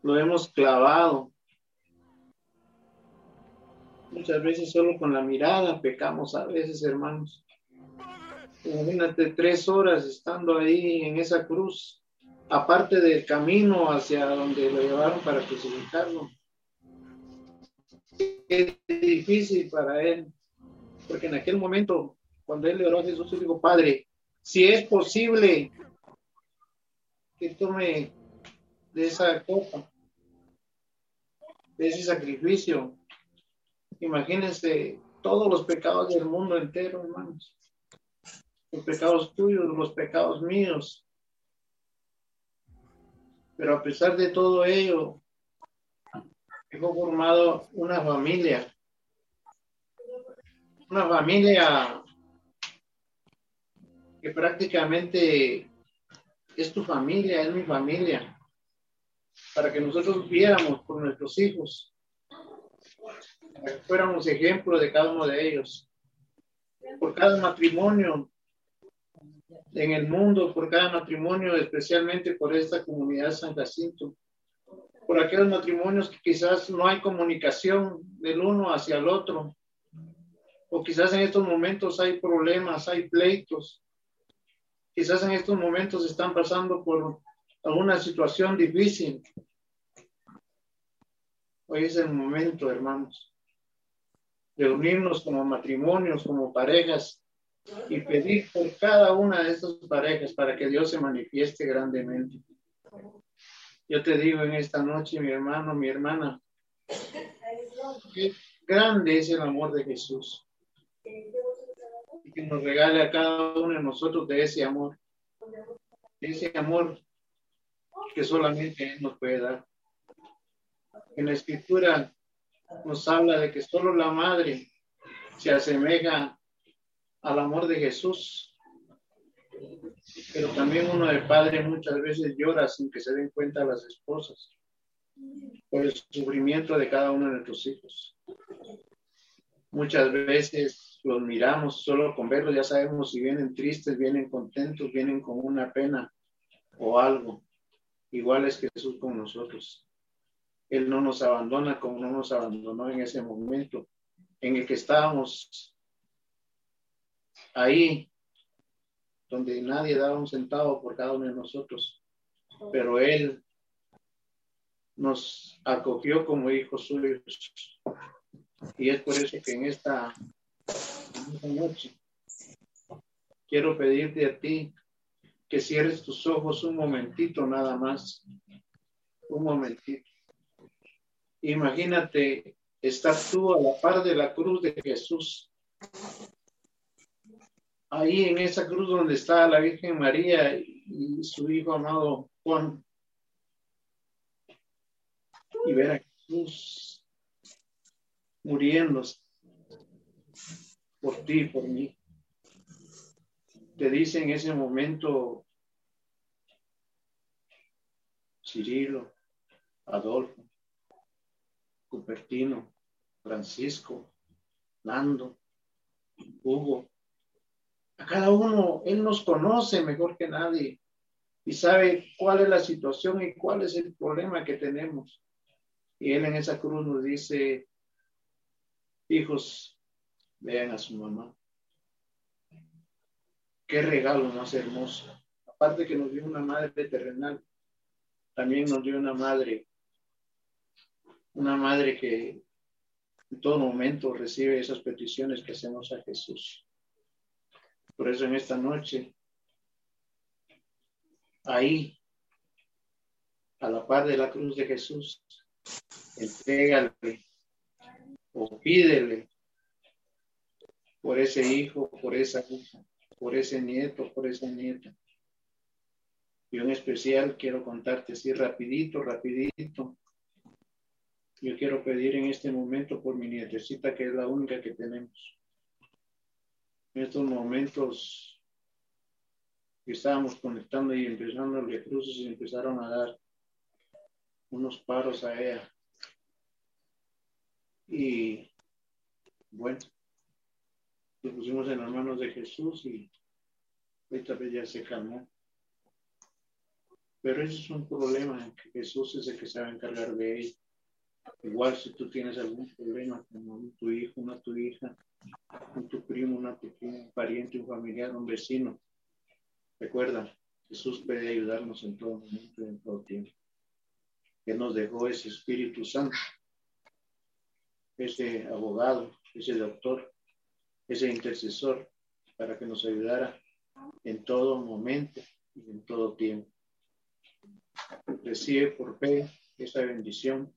M: lo hemos clavado, Muchas veces solo con la mirada pecamos a veces, hermanos. Imagínate tres horas estando ahí en esa cruz, aparte del camino hacia donde lo llevaron para crucificarlo. Es difícil para él, porque en aquel momento, cuando él le oró a Jesús, le dijo, Padre, si es posible que tome de esa copa, de ese sacrificio, Imagínense todos los pecados del mundo entero, hermanos. Los pecados tuyos, los pecados míos. Pero a pesar de todo ello, hemos formado una familia. Una familia que prácticamente es tu familia, es mi familia. Para que nosotros viéramos por nuestros hijos fuéramos ejemplo de cada uno de ellos. Por cada matrimonio en el mundo, por cada matrimonio, especialmente por esta comunidad San Jacinto. Por aquellos matrimonios que quizás no hay comunicación del uno hacia el otro. O quizás en estos momentos hay problemas, hay pleitos. Quizás en estos momentos están pasando por alguna situación difícil. Hoy es el momento, hermanos, reunirnos como matrimonios, como parejas y pedir por cada una de estas parejas para que Dios se manifieste grandemente. Yo te digo en esta noche, mi hermano, mi hermana, que grande es el amor de Jesús. Y que nos regale a cada uno de nosotros de ese amor. ese amor que solamente Él nos puede dar. En la escritura nos habla de que solo la madre se asemeja al amor de Jesús. Pero también uno de padre muchas veces llora sin que se den cuenta las esposas por el sufrimiento de cada uno de nuestros hijos. Muchas veces los miramos solo con verlos, ya sabemos si vienen tristes, vienen contentos, vienen con una pena o algo. Igual es Jesús con nosotros. Él no nos abandona como no nos abandonó en ese momento en el que estábamos ahí, donde nadie daba un centavo por cada uno de nosotros, pero Él nos acogió como hijos suyos. Y es por eso que en esta, noche quiero pedirte a ti que cierres tus ojos un momentito nada más, un momentito. Imagínate estar tú a la par de la cruz de Jesús. Ahí en esa cruz donde está la Virgen María y su hijo amado Juan. Y ver a Jesús muriéndose por ti, por mí. Te dice en ese momento, Cirilo, Adolfo, Cupertino, Francisco, Nando, Hugo. A cada uno, Él nos conoce mejor que nadie y sabe cuál es la situación y cuál es el problema que tenemos. Y Él en esa cruz nos dice, hijos, vean a su mamá. Qué regalo más hermoso. Aparte que nos dio una madre terrenal, también nos dio una madre una madre que en todo momento recibe esas peticiones que hacemos a Jesús. Por eso en esta noche, ahí, a la par de la cruz de Jesús, entrégale o pídele por ese hijo, por esa hija, por ese nieto, por esa nieta. Y en especial quiero contarte así rapidito, rapidito, yo quiero pedir en este momento por mi nietecita, que es la única que tenemos. En estos momentos que estábamos conectando y empezando los cruces y empezaron a dar unos paros a ella. Y bueno, lo pusimos en las manos de Jesús y esta vez ya se calmó. Pero eso es un problema que Jesús es el que se va a encargar de ella. Igual si tú tienes algún problema con tu hijo, una tu hija, con tu primo, una tu un pariente, un familiar, un vecino, recuerda, Jesús puede ayudarnos en todo momento y en todo tiempo. que nos dejó ese Espíritu Santo, ese abogado, ese doctor, ese intercesor, para que nos ayudara en todo momento y en todo tiempo. Recibe por fe esa bendición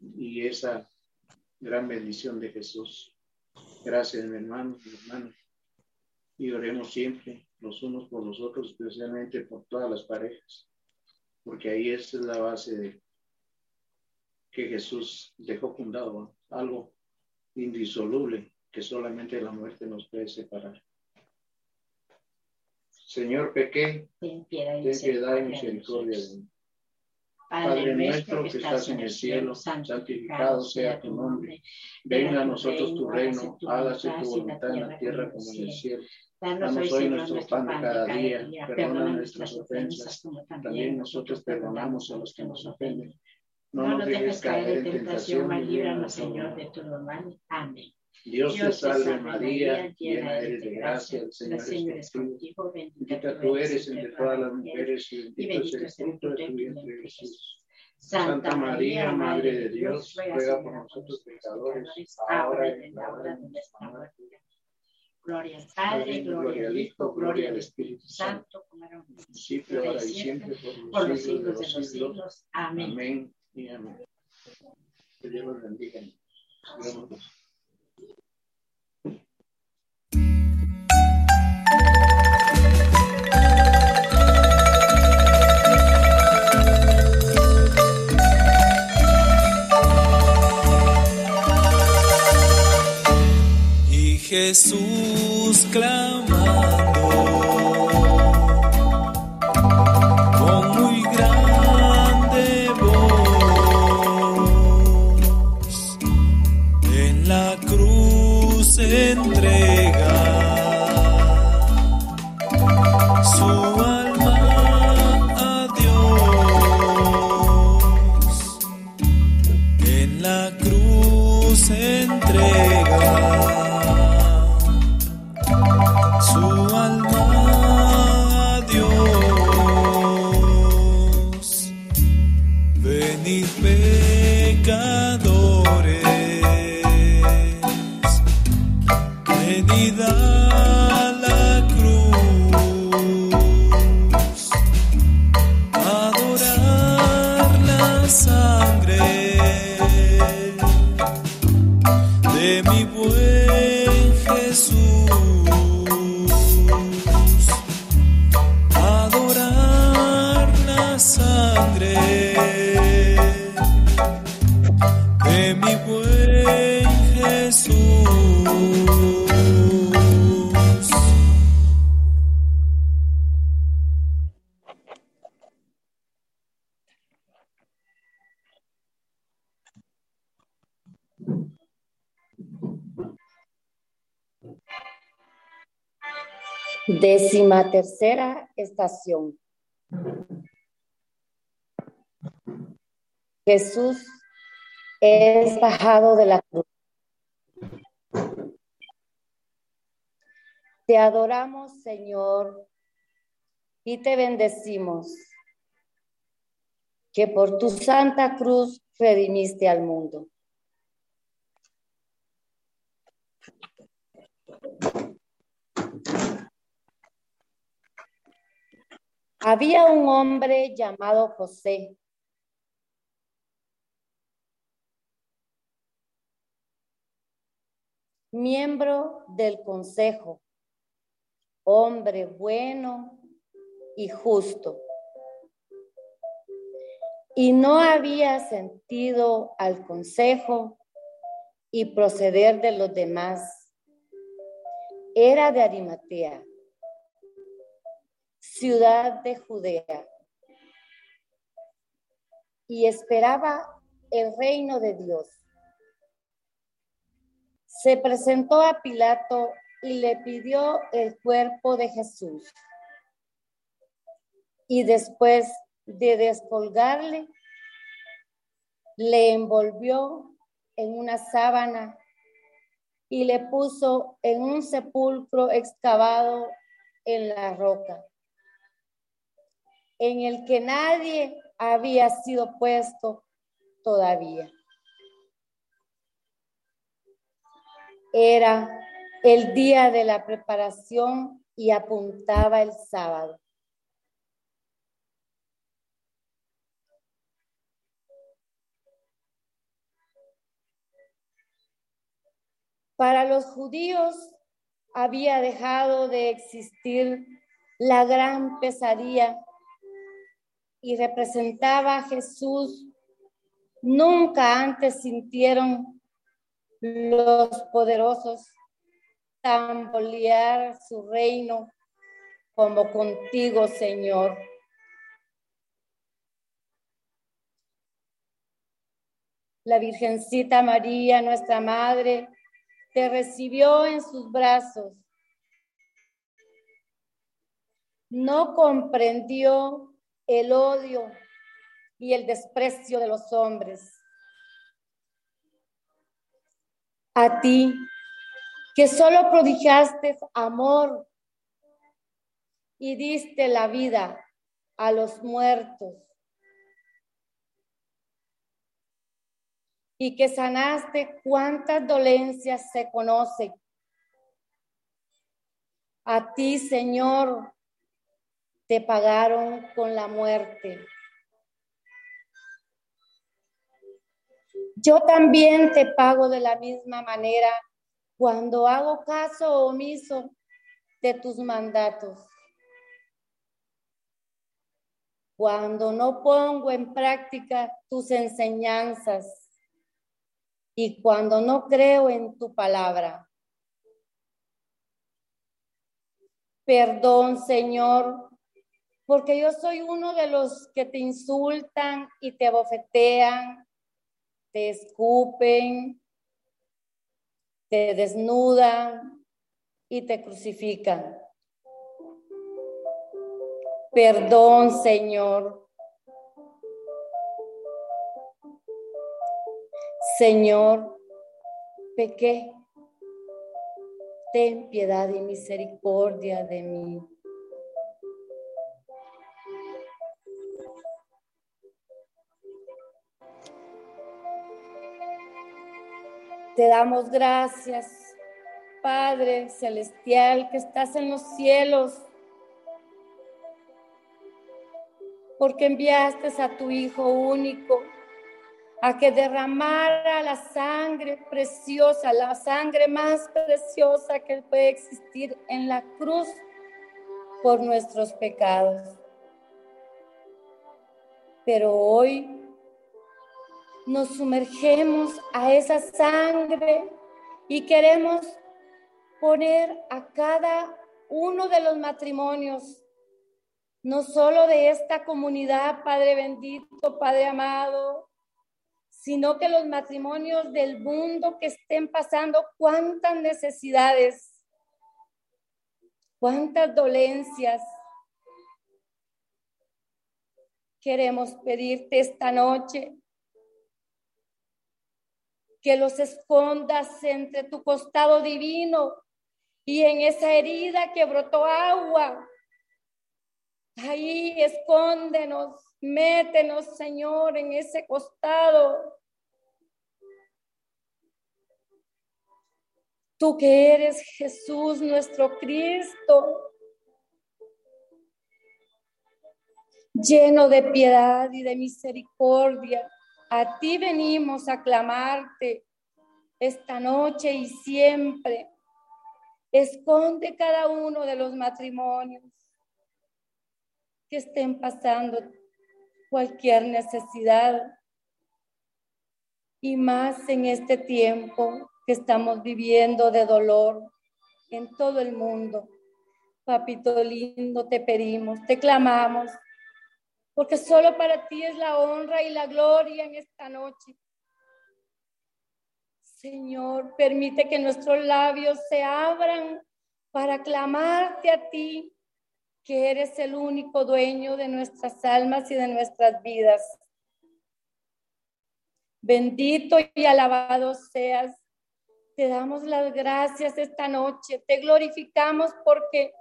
M: y esa gran bendición de Jesús. Gracias, mi hermano, mi Y oremos siempre los unos por los otros, especialmente por todas las parejas, porque ahí es la base de que Jesús dejó fundado algo indisoluble que solamente la muerte nos puede separar. Señor, pequé, ten piedad y misericordia de Padre nuestro que estás en el cielo, santificado sea tu nombre. Venga a nosotros tu reino, hágase tu voluntad en la tierra como en el cielo. Danos hoy nuestro pan de cada día, perdona nuestras ofensas, también nosotros perdonamos a los que nos ofenden. No nos dejes caer en tentación, y líbranos, Señor, de todo mal. Amén. Dios te salve María, llena eres de gracia, el Señor, es contigo, bendita tú eres entre todas las mujeres y bendito es el fruto de tu vientre Jesús. Santa María, Madre de Dios, ruega por nosotros pecadores, ahora y en la hora de nuestra muerte. Gloria al Padre, gloria al Hijo, gloria al Espíritu Santo, como era un principio, ahora y siempre, por los siglos de los siglos. Amén. Amén y amén. Que Dios los bendiga.
C: Jesús clama.
Q: Décima tercera estación. Jesús es bajado de la cruz. Te adoramos, Señor, y te bendecimos, que por tu santa cruz redimiste al mundo. Había un hombre llamado José. miembro del consejo, hombre bueno y justo. Y no había sentido al consejo y proceder de los demás. Era de Arimatea ciudad de Judea. Y esperaba el reino de Dios. Se presentó a Pilato y le pidió el cuerpo de Jesús. Y después de descolgarle, le envolvió en una sábana y le puso en un sepulcro excavado en la roca en el que nadie había sido puesto todavía. Era el día de la preparación y apuntaba el sábado. Para los judíos había dejado de existir la gran pesadilla y representaba a Jesús, nunca antes sintieron los poderosos tambalear su reino como contigo, Señor. La Virgencita María, nuestra Madre, te recibió en sus brazos. No comprendió el odio y el desprecio de los hombres. A ti, que solo prodigaste amor y diste la vida a los muertos y que sanaste cuántas dolencias se conocen. A ti, Señor, pagaron con la muerte. Yo también te pago de la misma manera cuando hago caso omiso de tus mandatos. Cuando no pongo en práctica tus enseñanzas y cuando no creo en tu palabra. Perdón, Señor, porque yo soy uno de los que te insultan y te abofetean, te escupen, te desnudan y te crucifican. Perdón, Señor. Señor, pequé. Ten piedad y misericordia de mí. Te damos gracias, Padre Celestial, que estás en los cielos, porque enviaste a tu Hijo único a que derramara la sangre preciosa, la sangre más preciosa que puede existir en la cruz por nuestros pecados. Pero hoy nos sumergemos a esa sangre y queremos poner a cada uno de los matrimonios, no solo de esta comunidad, Padre bendito, Padre amado, sino que los matrimonios del mundo que estén pasando cuántas necesidades, cuántas dolencias. Queremos pedirte esta noche que los escondas entre tu costado divino y en esa herida que brotó agua. Ahí escóndenos, métenos, Señor, en ese costado. Tú que eres Jesús nuestro Cristo, lleno de piedad y de misericordia. A ti venimos a clamarte esta noche y siempre. Esconde cada uno de los matrimonios que estén pasando cualquier necesidad y más en este tiempo que estamos viviendo de dolor en todo el mundo. Papito lindo, te pedimos, te clamamos porque solo para ti es la honra y la gloria en esta noche. Señor, permite que nuestros labios se abran para clamarte a ti, que eres el único dueño de nuestras almas y de nuestras vidas. Bendito y alabado seas. Te damos las gracias esta noche. Te glorificamos porque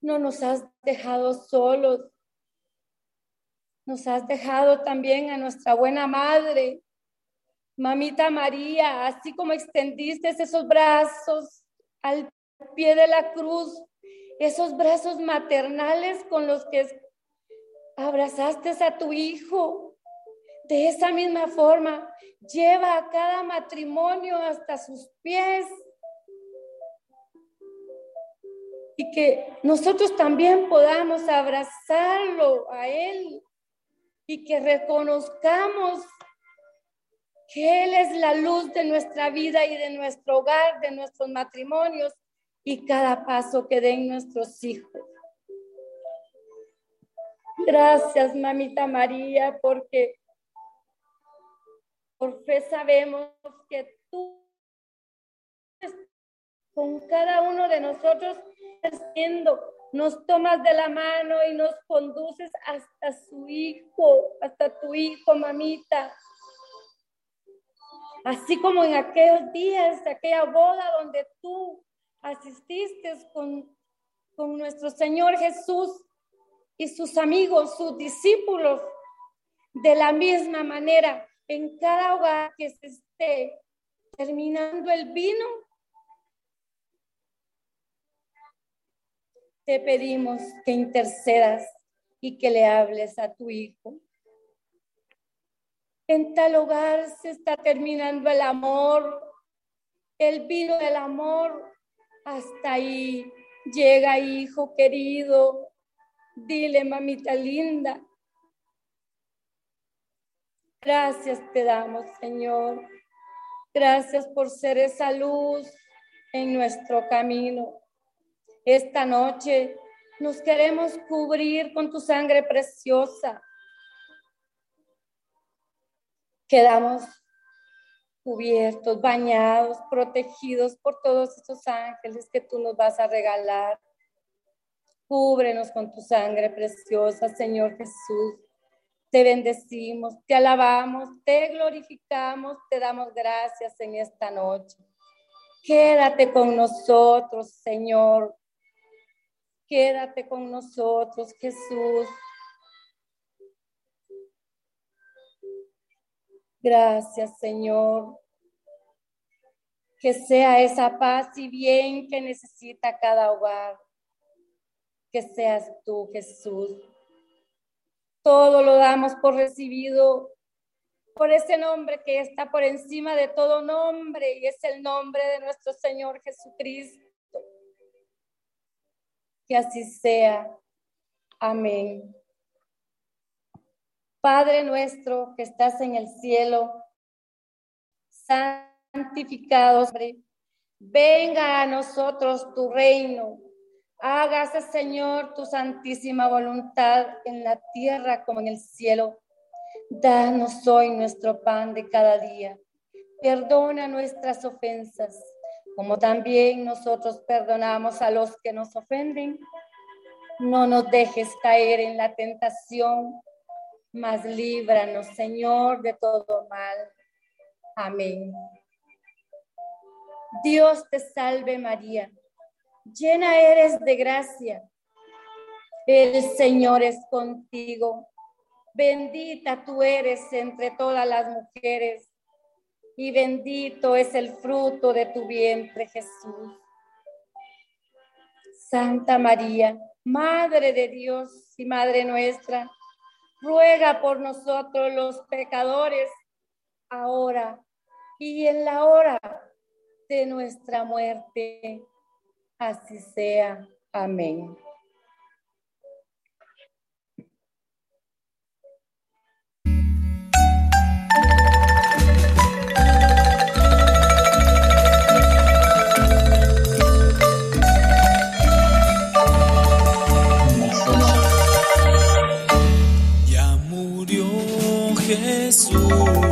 Q: no nos has dejado solos. Nos has dejado también a nuestra buena madre, mamita María, así como extendiste esos brazos al pie de la cruz, esos brazos maternales con los que abrazaste a tu hijo. De esa misma forma, lleva a cada matrimonio hasta sus pies y que nosotros también podamos abrazarlo a Él y que reconozcamos que Él es la luz de nuestra vida y de nuestro hogar, de nuestros matrimonios y cada paso que den nuestros hijos. Gracias, mamita María, porque por fe sabemos que con cada uno de nosotros, nos tomas de la mano y nos conduces hasta su hijo, hasta tu hijo, mamita. Así como en aquellos días, aquella boda donde tú asististe con, con nuestro Señor Jesús y sus amigos, sus discípulos, de la misma manera, en cada hogar que se esté terminando el vino, te pedimos que intercedas y que le hables a tu hijo. En tal hogar se está terminando el amor, el vino del amor. Hasta ahí llega, hijo querido. Dile, mamita linda. Gracias te damos, Señor. Gracias por ser esa luz en nuestro camino. Esta noche nos queremos cubrir con tu sangre preciosa. Quedamos cubiertos, bañados, protegidos por todos estos ángeles que tú nos vas a regalar. Cúbrenos con tu sangre preciosa, Señor Jesús. Te bendecimos, te alabamos, te glorificamos, te damos gracias en esta noche. Quédate con nosotros, Señor. Quédate con nosotros, Jesús. Gracias, Señor. Que sea esa paz y bien que necesita cada hogar. Que seas tú, Jesús. Todo lo damos por recibido por ese nombre que está por encima de todo nombre y es el nombre de nuestro Señor Jesucristo que así sea. Amén. Padre nuestro que estás en el cielo, santificado, venga a nosotros tu reino. Hágase, Señor, tu santísima voluntad en la tierra como en el cielo. Danos hoy nuestro pan de cada día. Perdona nuestras ofensas como también nosotros perdonamos a los que nos ofenden. No nos dejes caer en la tentación, mas líbranos, Señor, de todo mal. Amén. Dios te salve María, llena eres de gracia. El Señor es contigo, bendita tú eres entre todas las mujeres y bendito es el fruto de tu vientre, Jesús. Santa María, Madre de Dios y Madre nuestra, ruega por nosotros los pecadores, ahora y en la hora de nuestra muerte. Así sea. Amén.
C: you.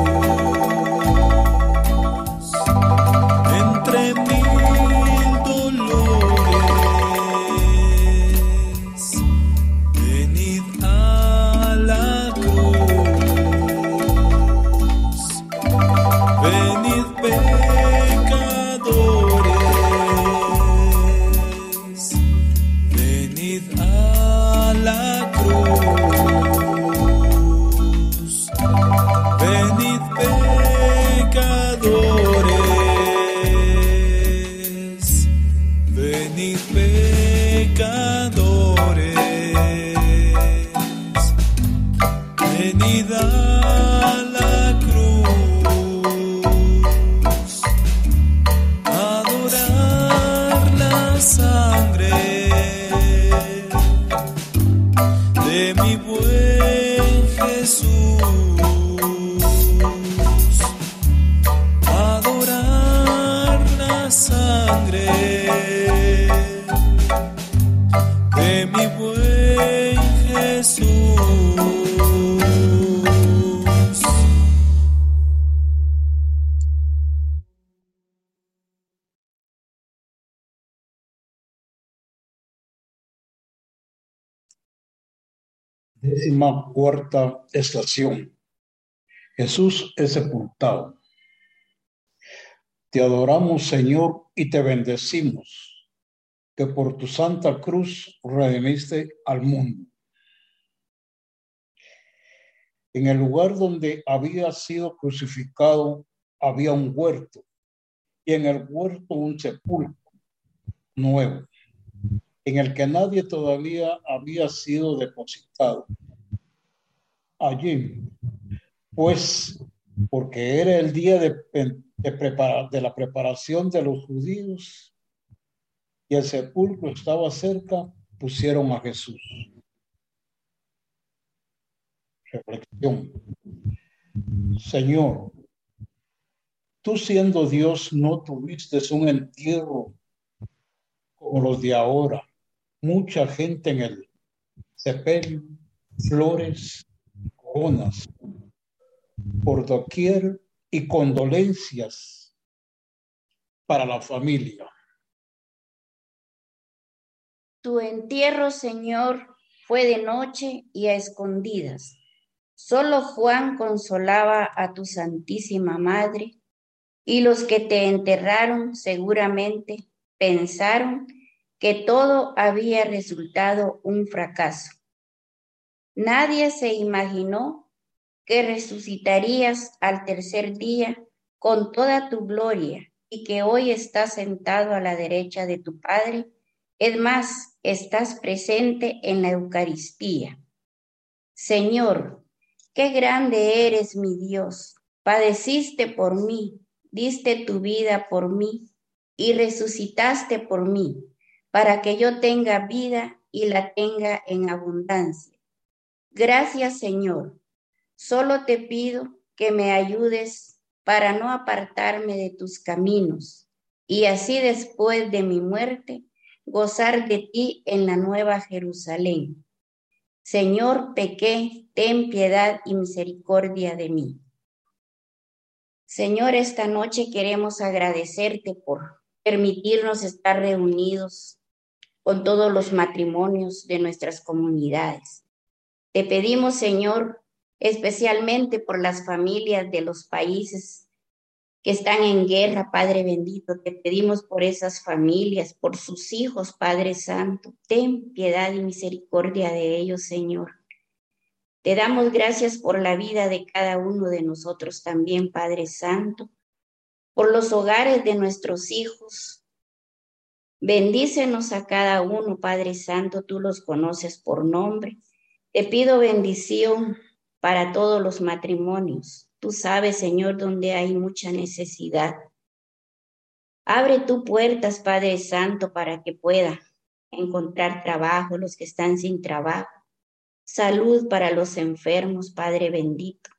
R: cuarta estación. Jesús es sepultado. Te adoramos, Señor, y te bendecimos, que por tu santa cruz redimiste al mundo. En el lugar donde había sido crucificado había un huerto, y en el huerto un sepulcro nuevo, en el que nadie todavía había sido depositado allí, pues porque era el día de, de, de la preparación de los judíos y el sepulcro estaba cerca, pusieron a Jesús. Reflexión. Señor, tú siendo Dios no tuviste un entierro como los de ahora. Mucha gente en el sepelio, flores, por doquier y condolencias para la familia.
S: Tu entierro, Señor, fue de noche y a escondidas. Solo Juan consolaba a tu Santísima Madre y los que te enterraron seguramente pensaron que todo había resultado un fracaso. Nadie se imaginó que resucitarías al tercer día con toda tu gloria y que hoy estás sentado a la derecha de tu Padre. Es más, estás presente en la Eucaristía. Señor, qué grande eres mi Dios. Padeciste por mí, diste tu vida por mí y resucitaste por mí, para que yo tenga vida y la tenga en abundancia. Gracias Señor, solo te pido que me ayudes para no apartarme de tus caminos y así después de mi muerte gozar de ti en la nueva Jerusalén. Señor, pequé, ten piedad y misericordia de mí. Señor, esta noche queremos agradecerte por permitirnos estar reunidos con todos los matrimonios de nuestras comunidades. Te pedimos, Señor, especialmente por las familias de los países que están en guerra, Padre bendito. Te pedimos por esas familias, por sus hijos, Padre Santo. Ten piedad y misericordia de ellos, Señor. Te damos gracias por la vida de cada uno de nosotros también, Padre Santo, por los hogares de nuestros hijos. Bendícenos a cada uno, Padre Santo, tú los conoces por nombre. Te pido bendición para todos los matrimonios. Tú sabes, Señor, donde hay mucha necesidad. Abre tus puertas, Padre Santo, para que pueda encontrar trabajo los que están sin trabajo. Salud para los enfermos, Padre bendito.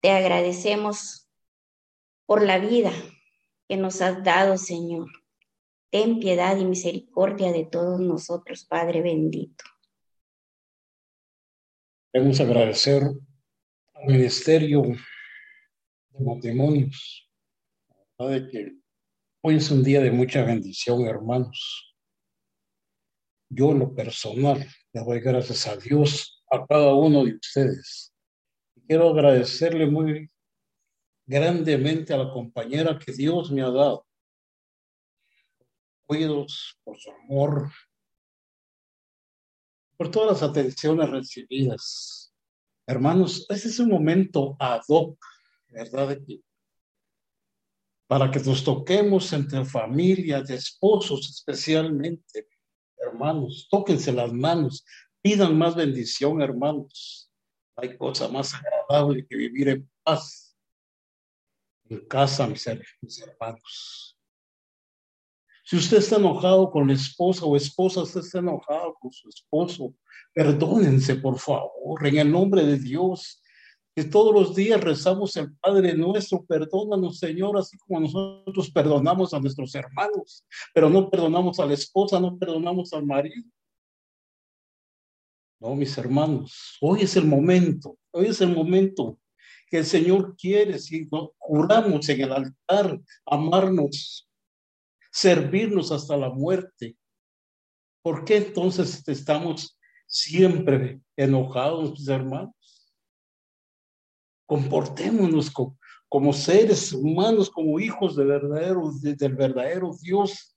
S: Te agradecemos por la vida que nos has dado, Señor. Ten piedad y misericordia de todos nosotros, Padre bendito.
R: Debemos agradecer al Ministerio de Matrimonios, que hoy es un día de mucha bendición, hermanos. Yo en lo personal le doy gracias a Dios, a cada uno de ustedes. Quiero agradecerle muy grandemente a la compañera que Dios me ha dado. Cuidos, por su amor, por todas las atenciones recibidas. Hermanos, ese es un momento ad hoc, ¿verdad? Para que nos toquemos entre familias, de esposos especialmente, hermanos, tóquense las manos, pidan más bendición, hermanos. Hay cosa más agradable que vivir en paz en casa, mis hermanos. Si usted está enojado con la esposa o esposa, usted está enojado con su esposo, perdónense, por favor, en el nombre de Dios. Que todos los días rezamos el Padre nuestro, perdónanos, Señor, así como nosotros perdonamos a nuestros hermanos, pero no perdonamos a la esposa, no perdonamos al marido. No, mis hermanos, hoy es el momento, hoy es el momento que el Señor quiere, si juramos en el altar, amarnos servirnos hasta la muerte. ¿Por qué entonces estamos siempre enojados, mis hermanos? Comportémonos como, seres humanos, como hijos de verdadero, del verdadero Dios,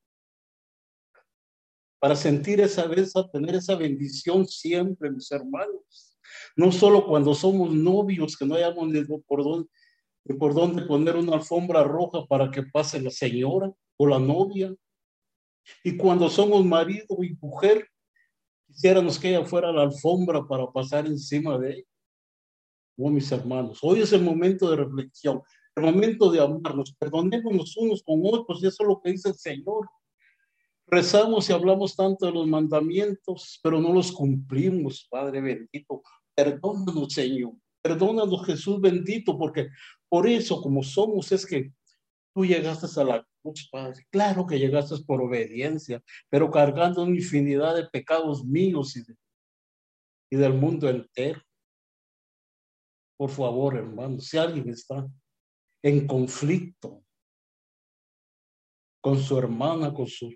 R: para sentir esa vez, tener esa bendición siempre, mis hermanos. No solo cuando somos novios, que no hayamos por dónde, y por dónde poner una alfombra roja para que pase la señora o la novia. Y cuando somos marido y mujer, quisiéramos que ella fuera la alfombra para pasar encima de ella. Oh, mis hermanos, hoy es el momento de reflexión, el momento de amarnos, perdonémonos unos con otros, y eso es lo que dice el Señor. Rezamos y hablamos tanto de los mandamientos, pero no los cumplimos, Padre bendito. Perdónanos, Señor. Perdónanos, Jesús bendito, porque por eso, como somos, es que tú llegaste a la cruz, Padre. Claro que llegaste por obediencia, pero cargando una infinidad de pecados míos y, y del mundo entero. Por favor, hermano, si alguien está en conflicto con su hermana, con su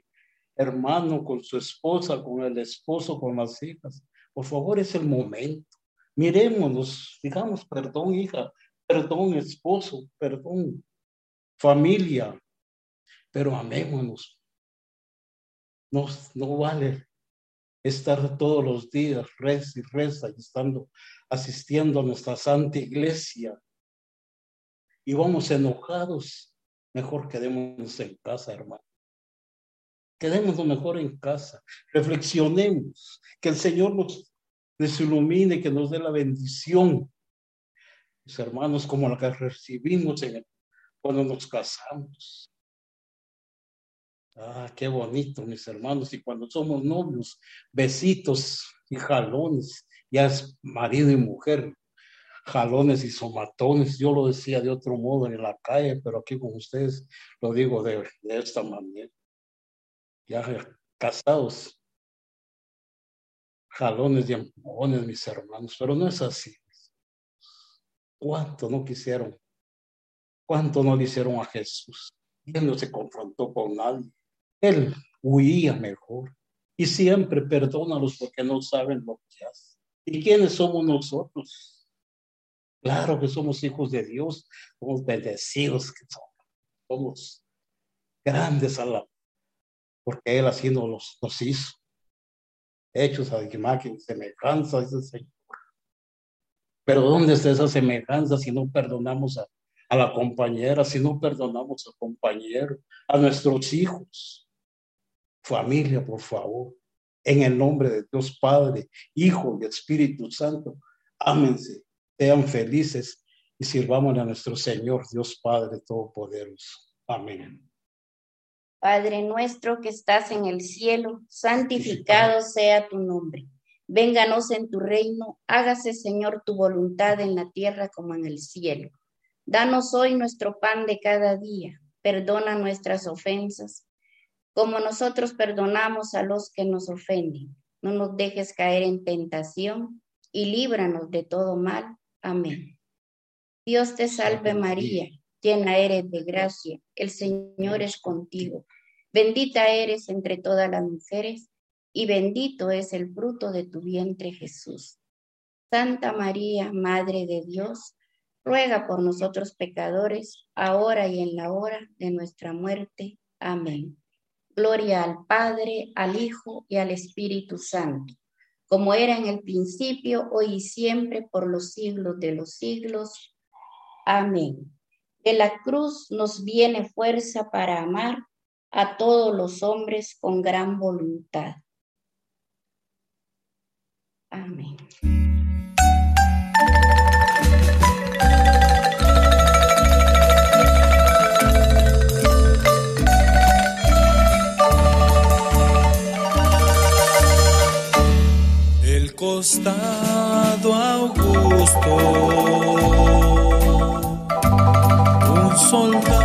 R: hermano, con su esposa, con el esposo, con las hijas, por favor, es el momento. Miremonos, digamos, perdón, hija, perdón, esposo, perdón, familia, pero amémonos. No, no vale estar todos los días rez y reza y estando asistiendo a nuestra santa iglesia y vamos enojados, mejor quedémonos en casa, hermano. Quedémonos mejor en casa, reflexionemos, que el Señor nos, nos ilumine, que nos dé la bendición hermanos, como la que recibimos cuando nos casamos. Ah, qué bonito, mis hermanos. Y cuando somos novios, besitos y jalones, ya es marido y mujer, jalones y somatones. Yo lo decía de otro modo en la calle, pero aquí con ustedes lo digo de, esta manera. Ya casados, jalones y empujones, mis hermanos, pero no es así. ¿Cuánto no quisieron? ¿Cuánto no le hicieron a Jesús? Él no se confrontó con nadie. Él huía mejor. Y siempre perdónalos porque no saben lo que hacen. ¿Y quiénes somos nosotros? Claro que somos hijos de Dios. Somos bendecidos que somos. Somos grandes a la... Porque Él así nos, hizo. Hechos a imagen, semejanza, dice el Señor. Pero ¿dónde está esa semejanza si no perdonamos a, la compañera, si no perdonamos al compañero, a nuestros hijos? Familia, por favor, en el nombre de Dios Padre, Hijo y Espíritu Santo, ámense, sean felices y sirvamos a nuestro Señor Dios Padre Todopoderoso. Amén.
Q: Padre nuestro que estás en el cielo, santificado sea tu nombre Vénganos en tu reino, hágase Señor tu voluntad en la tierra como en el cielo. Danos hoy nuestro pan de cada día, perdona nuestras ofensas, como nosotros perdonamos a los que nos ofenden. No nos dejes caer en tentación y líbranos de todo mal. Amén. Dios te salve María, llena eres de gracia, el Señor es contigo. Bendita eres entre todas las mujeres y bendito es el fruto de tu vientre Jesús. Santa María, Madre de Dios, ruega por nosotros pecadores, ahora y en la hora de nuestra muerte. Amén. Gloria al Padre, al Hijo y al Espíritu Santo, como era en el principio, hoy y siempre, por los siglos de los siglos. Amén. De la cruz nos viene fuerza para amar a todos los hombres con gran voluntad
C: costado augusto, un soldado.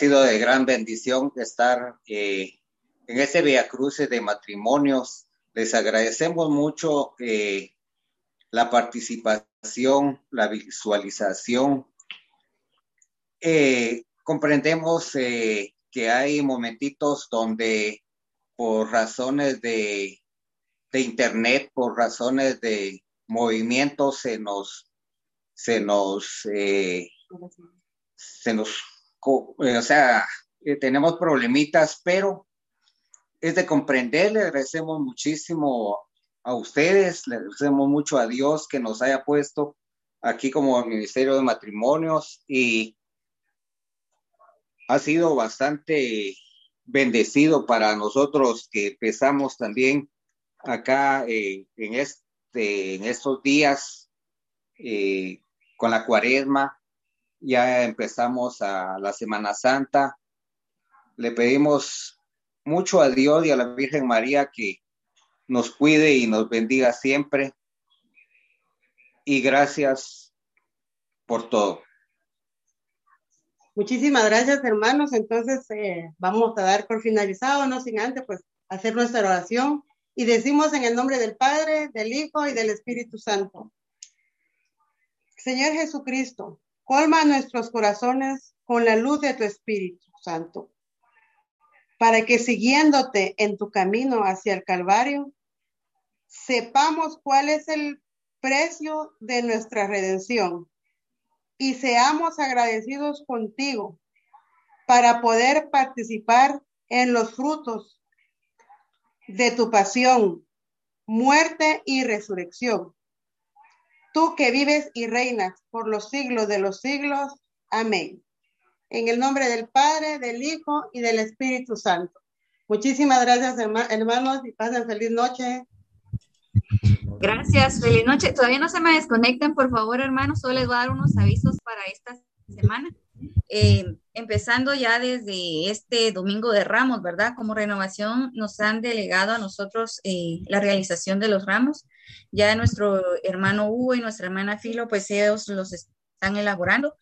T: sido de gran bendición estar eh, en este Via Cruce de matrimonios. Les agradecemos mucho eh, la participación, la visualización. Eh, comprendemos que hay momentitos donde por razones de, internet, por razones de movimiento, se nos, se nos, se nos eh, o sea, eh, tenemos problemitas, pero es de comprender, le agradecemos muchísimo a ustedes, le agradecemos mucho a Dios que nos haya puesto aquí como Ministerio de Matrimonios y ha sido bastante bendecido para nosotros que empezamos también acá eh, en, este, en estos días con la cuaresma, ya empezamos a la Semana Santa. Le pedimos mucho a Dios y a la Virgen María que nos cuide y nos bendiga siempre. Y gracias por todo.
U: Muchísimas gracias, hermanos. Entonces, eh, vamos a dar por finalizado, no sin antes, pues, hacer nuestra oración. Y decimos en el nombre del Padre, del Hijo y del Espíritu Santo. Señor Jesucristo, Colma nuestros corazones con la luz de tu Espíritu Santo, para que siguiéndote en tu camino hacia el Calvario, sepamos cuál es el precio de nuestra redención y seamos agradecidos contigo para poder participar en los frutos de tu pasión, muerte y resurrección tú que vives y reinas por los siglos de los siglos. Amén. En el nombre del Padre, del Hijo y del Espíritu Santo. Muchísimas gracias, hermanos, y pasen feliz noche.
V: Gracias, feliz noche. Todavía no se me desconecten, por favor, hermanos. Solo les voy a dar unos avisos para esta semana. Eh, empezando ya desde este domingo de ramos, ¿verdad? Como renovación nos han delegado a nosotros eh, la realización de los ramos. Ya nuestro hermano Hugo y nuestra hermana Filo, pues ellos los están elaborando.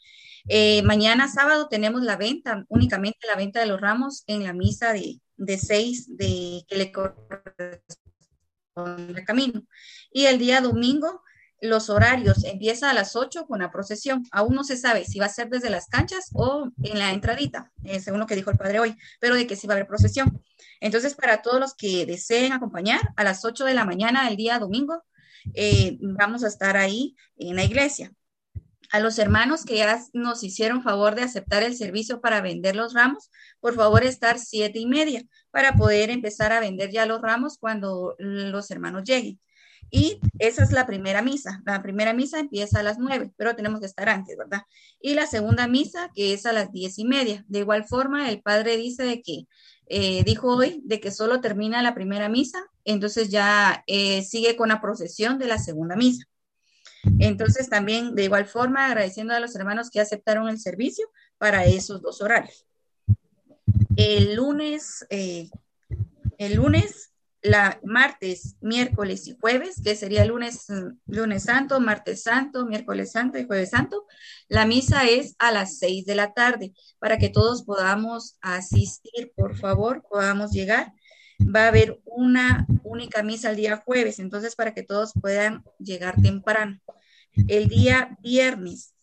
V: Eh, mañana sábado tenemos la venta, únicamente la venta de los ramos en la misa de, de seis de que le corresponde Camino. Y el día domingo los horarios. Empieza a las 8 con la procesión. Aún no se sabe si va a ser desde las canchas o en la entradita, eh, según lo que dijo el padre hoy, pero de que sí va a haber procesión. Entonces, para todos los que deseen acompañar, a las 8 de la mañana del día domingo, eh, vamos a estar ahí en la iglesia. A los hermanos que ya nos hicieron favor de aceptar el servicio para vender los ramos, por favor estar siete y media para poder empezar a vender ya los ramos cuando los hermanos lleguen. Y esa es la primera misa. La primera misa empieza a las nueve, pero tenemos que estar antes, ¿verdad? Y la segunda misa, que es a las diez y media. De igual forma, el padre dice de que, eh, dijo hoy, de que solo termina la primera misa, entonces ya eh, sigue con la procesión de la segunda misa. Entonces también, de igual forma, agradeciendo a los hermanos que aceptaron el servicio para esos dos horarios. El lunes, eh, el lunes la martes, miércoles y jueves, que sería lunes, lunes santo, martes santo, miércoles santo y jueves santo, la misa es a las seis de la tarde para que todos podamos asistir, por favor, podamos llegar. Va a haber una única misa el día jueves, entonces para que todos puedan llegar temprano. El día viernes,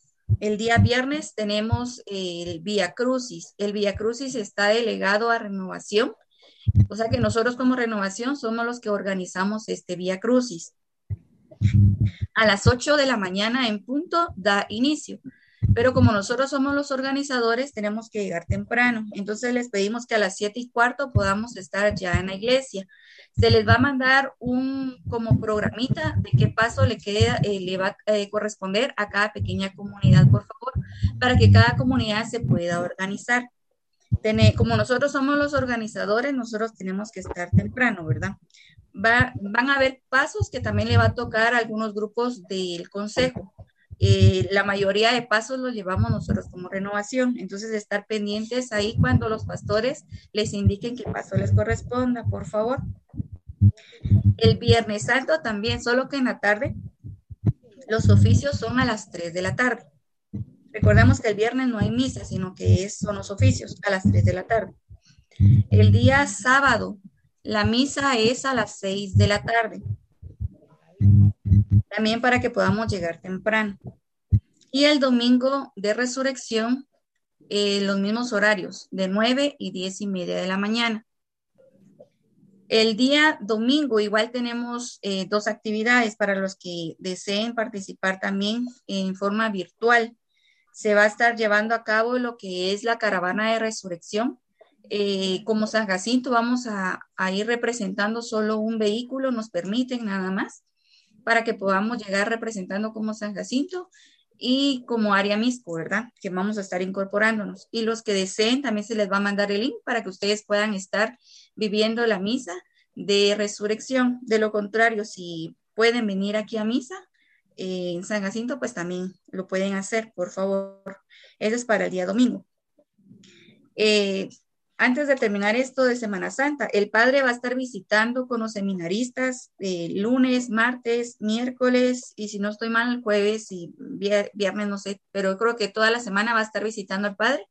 V: el día viernes tenemos el Vía Crucis. El Vía Crucis está delegado a renovación o sea que nosotros como renovación somos los que organizamos este Vía Crucis. A las 8 de la mañana en punto da inicio, pero como nosotros somos los organizadores, tenemos que llegar temprano. Entonces les pedimos que a las 7 y cuarto podamos estar ya en la iglesia. Se les va a mandar un como programita de qué paso le, queda, eh, le va a eh, corresponder a cada pequeña comunidad, por favor, para que cada comunidad se pueda organizar como nosotros somos los organizadores, nosotros tenemos que estar temprano, ¿verdad? Va, van a haber pasos que también le va a tocar a algunos grupos del consejo. Eh, la mayoría de pasos los llevamos nosotros como renovación, entonces estar pendientes ahí cuando los pastores les indiquen qué paso les corresponda, por favor. El Viernes Santo también, solo que en la tarde, los oficios son a las 3 de la tarde. Recordemos que el viernes no hay misa, sino que son los oficios a las 3 de la tarde. El día sábado, la misa es a las 6 de la tarde. También para que podamos llegar temprano. Y el domingo de resurrección, eh, los mismos horarios, de 9 y 10 y media de la mañana. El día domingo igual tenemos eh, dos actividades para los que deseen participar también en forma virtual se va a estar llevando a cabo lo que es la caravana de resurrección. Eh, como San Jacinto vamos a, ir representando solo un vehículo, nos permiten nada más, para que podamos llegar representando como San Jacinto y como área misco, ¿verdad? Que vamos a estar incorporándonos. Y los que deseen también se les va a mandar el link para que ustedes puedan estar viviendo la misa de resurrección. De lo contrario, si pueden venir aquí a misa, eh, en San Jacinto, pues también lo pueden hacer, por favor. Eso es para el día domingo. Eh, antes de terminar esto de Semana Santa, el padre va a estar visitando con los seminaristas eh, lunes, martes, miércoles y si no estoy mal, jueves y viernes, no sé, pero creo que toda la semana va a estar visitando al padre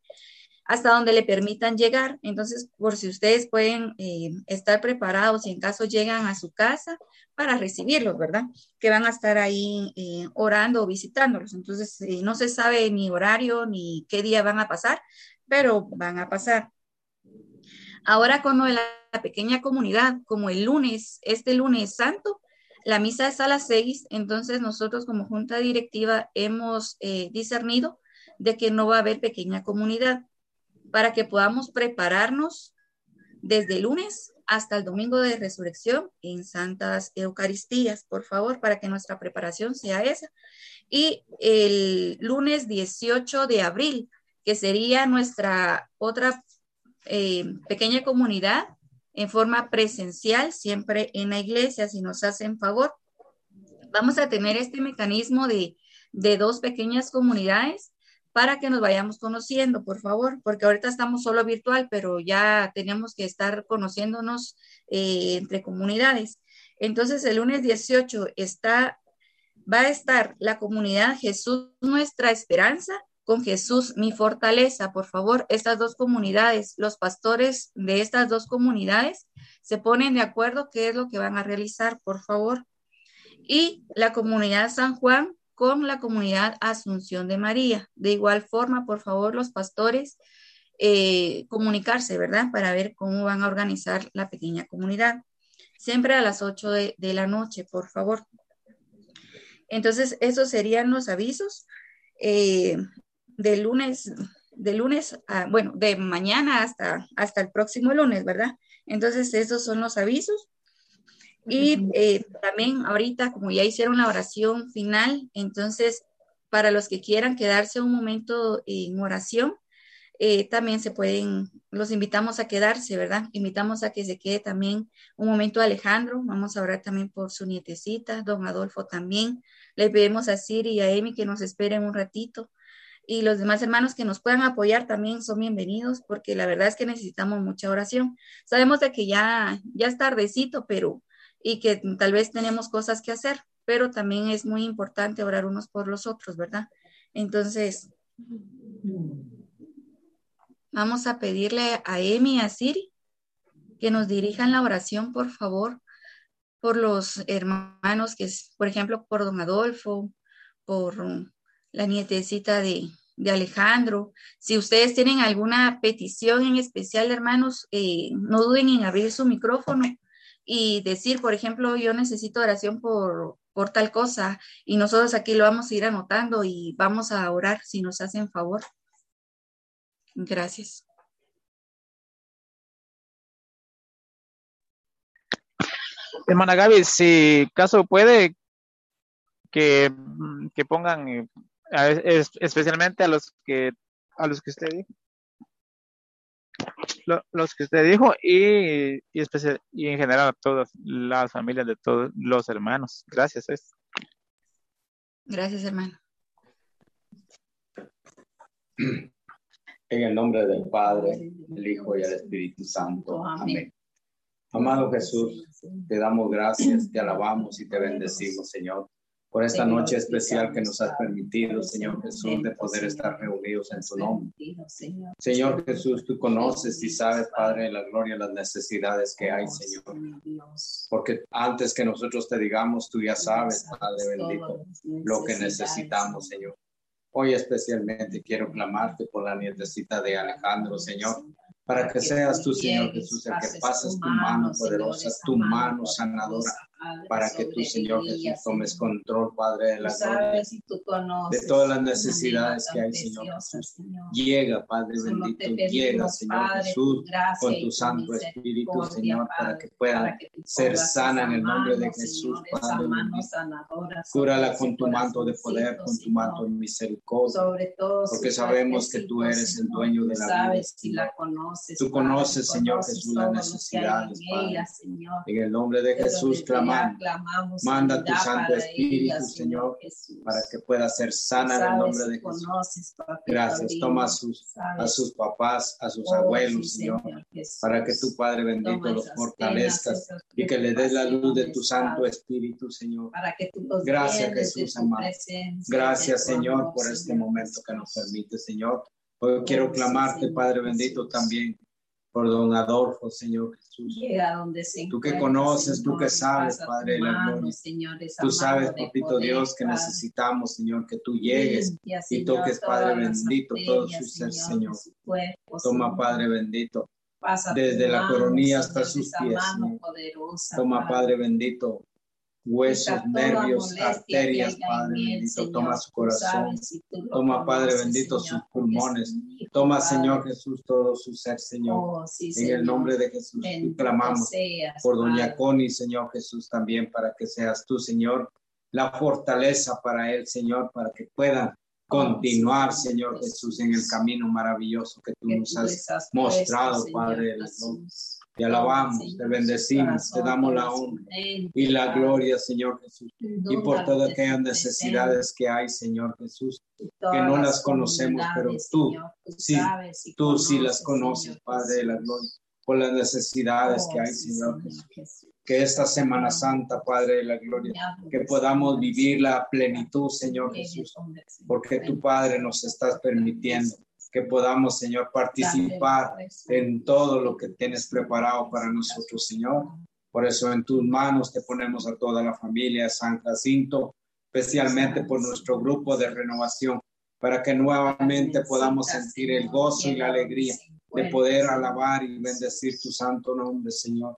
V: hasta donde le permitan llegar. Entonces, por si ustedes pueden eh, estar preparados y en caso llegan a su casa para recibirlos, ¿verdad? Que van a estar ahí eh, orando o visitándolos. Entonces, eh, no se sabe ni horario ni qué día van a pasar, pero van a pasar. Ahora con la pequeña comunidad, como el lunes, este lunes santo, la misa es a las seis, entonces nosotros como junta directiva hemos discernido de que no va a haber pequeña comunidad para que podamos prepararnos desde el lunes hasta el domingo de resurrección en santas Eucaristías, por favor, para que nuestra preparación sea esa. Y el lunes 18 de abril, que sería nuestra otra eh, pequeña comunidad en forma presencial, siempre en la iglesia, si nos hacen favor. Vamos a tener este mecanismo de, de dos pequeñas comunidades para que nos vayamos conociendo, por favor, porque ahorita estamos solo virtual, pero ya tenemos que estar conociéndonos eh, entre comunidades. Entonces, el lunes 18 está, va a estar la comunidad Jesús Nuestra Esperanza con Jesús mi fortaleza, por favor, estas dos comunidades, los pastores de estas dos comunidades se ponen de acuerdo qué es lo que van a realizar, por favor. Y la comunidad San Juan con la comunidad Asunción de María. De igual forma, por favor, los pastores, eh, comunicarse, ¿verdad? Para ver cómo van a organizar la pequeña comunidad. Siempre a las 8 de, la noche, por favor. Entonces, esos serían los avisos eh, de lunes, de lunes, bueno, de mañana hasta, hasta el próximo lunes, ¿verdad? Entonces, esos son los avisos. Y eh, también ahorita, como ya hicieron la oración final, entonces para los que quieran quedarse un momento en oración, eh, también se pueden, los invitamos a quedarse, ¿verdad? Invitamos a que se quede también un momento Alejandro, vamos a orar también por su nietecita, don Adolfo también, les pedimos a Siri y a Emi que nos esperen un ratito y los demás hermanos que nos puedan apoyar también son bienvenidos porque la verdad es que necesitamos mucha oración. Sabemos de que ya, ya es tardecito, pero y que tal vez tenemos cosas que hacer, pero también es muy importante orar unos por los otros, ¿verdad? Entonces, vamos a pedirle a Emi y a Siri que nos dirijan la oración, por favor, por los hermanos, que es, por ejemplo, por don Adolfo, por la nietecita de, de Alejandro. Si ustedes tienen alguna petición en especial, hermanos, eh, no duden en abrir su micrófono y decir, por ejemplo, yo necesito oración por, por tal cosa y nosotros aquí lo vamos a ir anotando y vamos a orar si nos hacen favor. Gracias.
W: Hermana Gaby, si caso puede que, que pongan eh, especialmente a los que a los que usted dijo los que usted dijo y, y, en general a todas las familias de todos los hermanos. Gracias.
V: Gracias, hermano.
X: En el nombre del Padre, el Hijo y el Espíritu Santo. Amén. Amado Jesús, te damos gracias, te alabamos y te bendecimos, Señor por esta noche especial que nos has permitido, Señor Jesús, de poder estar reunidos en tu nombre. Señor Jesús, tú conoces y sabes, Padre de la gloria, las necesidades que hay, Señor. Porque antes que nosotros te digamos, tú ya sabes, Padre bendito, lo que necesitamos, Señor. Hoy especialmente quiero clamarte por la nietecita de Alejandro, Señor para que seas tú, Señor Jesús, el que pases tu mano poderosa, tu mano sanadora, para que tú, Señor Jesús, tomes control, Padre de la de todas las necesidades que hay, Señor Jesús. Llega, Padre bendito, llega, Señor Jesús, con tu Santo Espíritu, Señor, para que pueda ser sana en el nombre de Jesús, Padre Cúrala con tu manto de poder, con tu manto de misericordia, porque sabemos que tú eres el dueño de la vida. Tú conoces, Señor Jesús, las necesidades, Padre. En el nombre de Jesús, clamamos Manda tu Santo Espíritu, Señor, para que pueda ser sana en el nombre de Jesús. Gracias. Toma a sus, papás, a sus oh, abuelos, Señor, para que tu Padre bendito los fortalezca y que le des la luz de tu Santo Espíritu, Señor. Gracias, Jesús, amado. Gracias, Señor, por este momento que nos permite, Señor. Hoy oh, quiero clamarte, Padre bendito, también por don Adolfo, Señor Jesús. tú que conoces, tú que sabes, Padre tú sabes, papito Dios, que necesitamos, Señor, que tú llegues y toques, Padre bendito, todo su ser, Señor. Toma, Padre bendito. desde la coronilla hasta sus pies. Toma, Padre bendito, huesos, nervios, arterias, Padre bendito, toma su corazón, toma, Padre bendito, su pulmones. Toma, Señor Jesús, todo su ser, Señor. Oh, en el nombre de Jesús, clamamos por Doña Coni, Connie, Señor Jesús, también para que seas tú, Señor, la fortaleza para él, Señor, para que pueda oh, continuar, Señor Jesús, en el camino maravilloso que tú nos has, mostrado, Padre. de te alabamos, te bendecimos, te damos la honra y la gloria, Señor Jesús. Y por todas aquellas necesidades que hay, Señor Jesús, que no las conocemos, pero tú, sí, tú sí las conoces, Padre de la gloria, por las necesidades que oh, hay, Señor Jesús. Que esta Semana Santa, Padre de la gloria, que podamos vivir la plenitud, Señor Jesús, porque tu Padre nos estás permitiendo que podamos, Señor, participar en todo lo que tienes preparado para nosotros, Señor. Por eso en tus manos te ponemos a toda la familia de San Jacinto, especialmente por nuestro grupo de renovación, para que nuevamente podamos sentir el gozo y la alegría de poder alabar y bendecir tu santo nombre, Señor.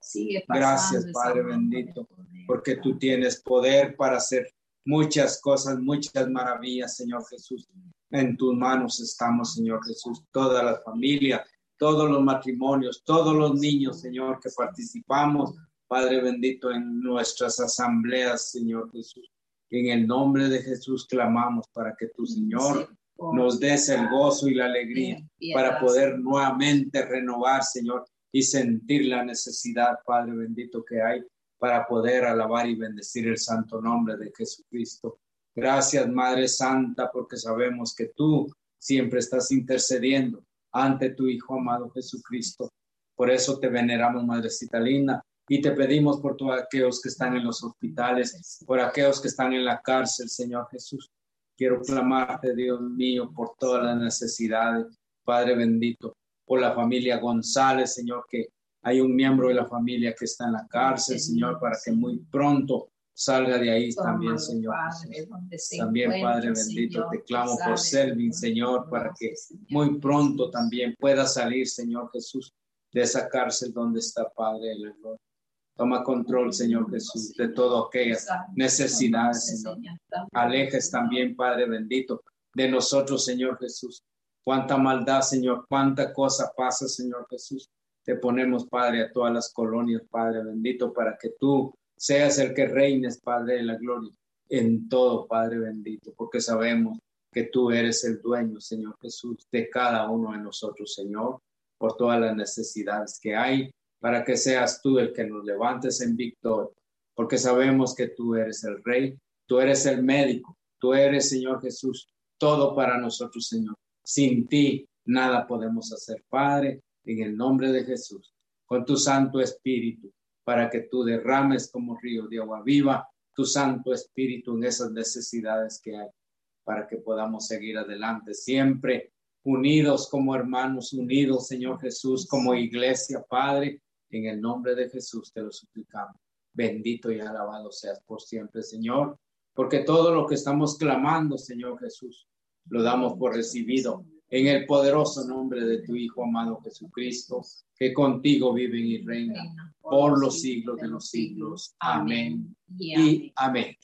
X: Gracias, Padre bendito, porque tú tienes poder para hacer muchas cosas, muchas maravillas, Señor Jesús. En tus manos estamos, Señor Jesús, toda la familia, todos los matrimonios, todos los niños, Señor, que participamos, Padre bendito, en nuestras asambleas, Señor Jesús. En el nombre de Jesús clamamos para que tu Señor nos des el gozo y la alegría para poder nuevamente renovar, Señor, y sentir la necesidad, Padre bendito, que hay para poder alabar y bendecir el santo nombre de Jesucristo. Gracias, Madre Santa, porque sabemos que tú siempre estás intercediendo ante tu Hijo amado Jesucristo. Por eso te veneramos, Madrecita linda, y te pedimos por todos aquellos que están en los hospitales, por aquellos que están en la cárcel, Señor Jesús. Quiero clamarte, Dios mío, por todas las necesidades, Padre bendito, por la familia González, Señor, que hay un miembro de la familia que está en la cárcel, Señor, para que muy pronto salga de ahí también, Señor. también, Padre bendito, te clamo por Selvin, Señor, para que muy pronto también pueda salir, Señor Jesús, de esa cárcel donde está, Padre, el Toma control, Señor Jesús, de todo aquellas necesidades, Señor. Alejes también, Padre bendito, de nosotros, Señor Jesús. Cuánta maldad, Señor, cuánta cosa pasa, Señor Jesús. Te ponemos, Padre, a todas las colonias, Padre bendito, para que tú seas el que reines, Padre de la gloria, en todo, Padre bendito, porque sabemos que tú eres el dueño, Señor Jesús, de cada uno de nosotros, Señor, por todas las necesidades que hay, para que seas tú el que nos levantes en victoria, porque sabemos que tú eres el Rey, tú eres el médico, tú eres, Señor Jesús, todo para nosotros, Señor. Sin ti nada podemos hacer, Padre, en el nombre de Jesús, con tu Santo Espíritu para que tú derrames como río de agua viva tu Santo Espíritu en esas necesidades que hay, para que podamos seguir adelante siempre unidos como hermanos, unidos, Señor Jesús, como iglesia, Padre, en el nombre de Jesús te lo suplicamos. Bendito y alabado seas por siempre, Señor, porque todo lo que estamos clamando, Señor Jesús, lo damos por recibido en el poderoso nombre de tu Hijo amado Jesucristo, que contigo viven y reina por los siglos de los siglos. Amén y amén.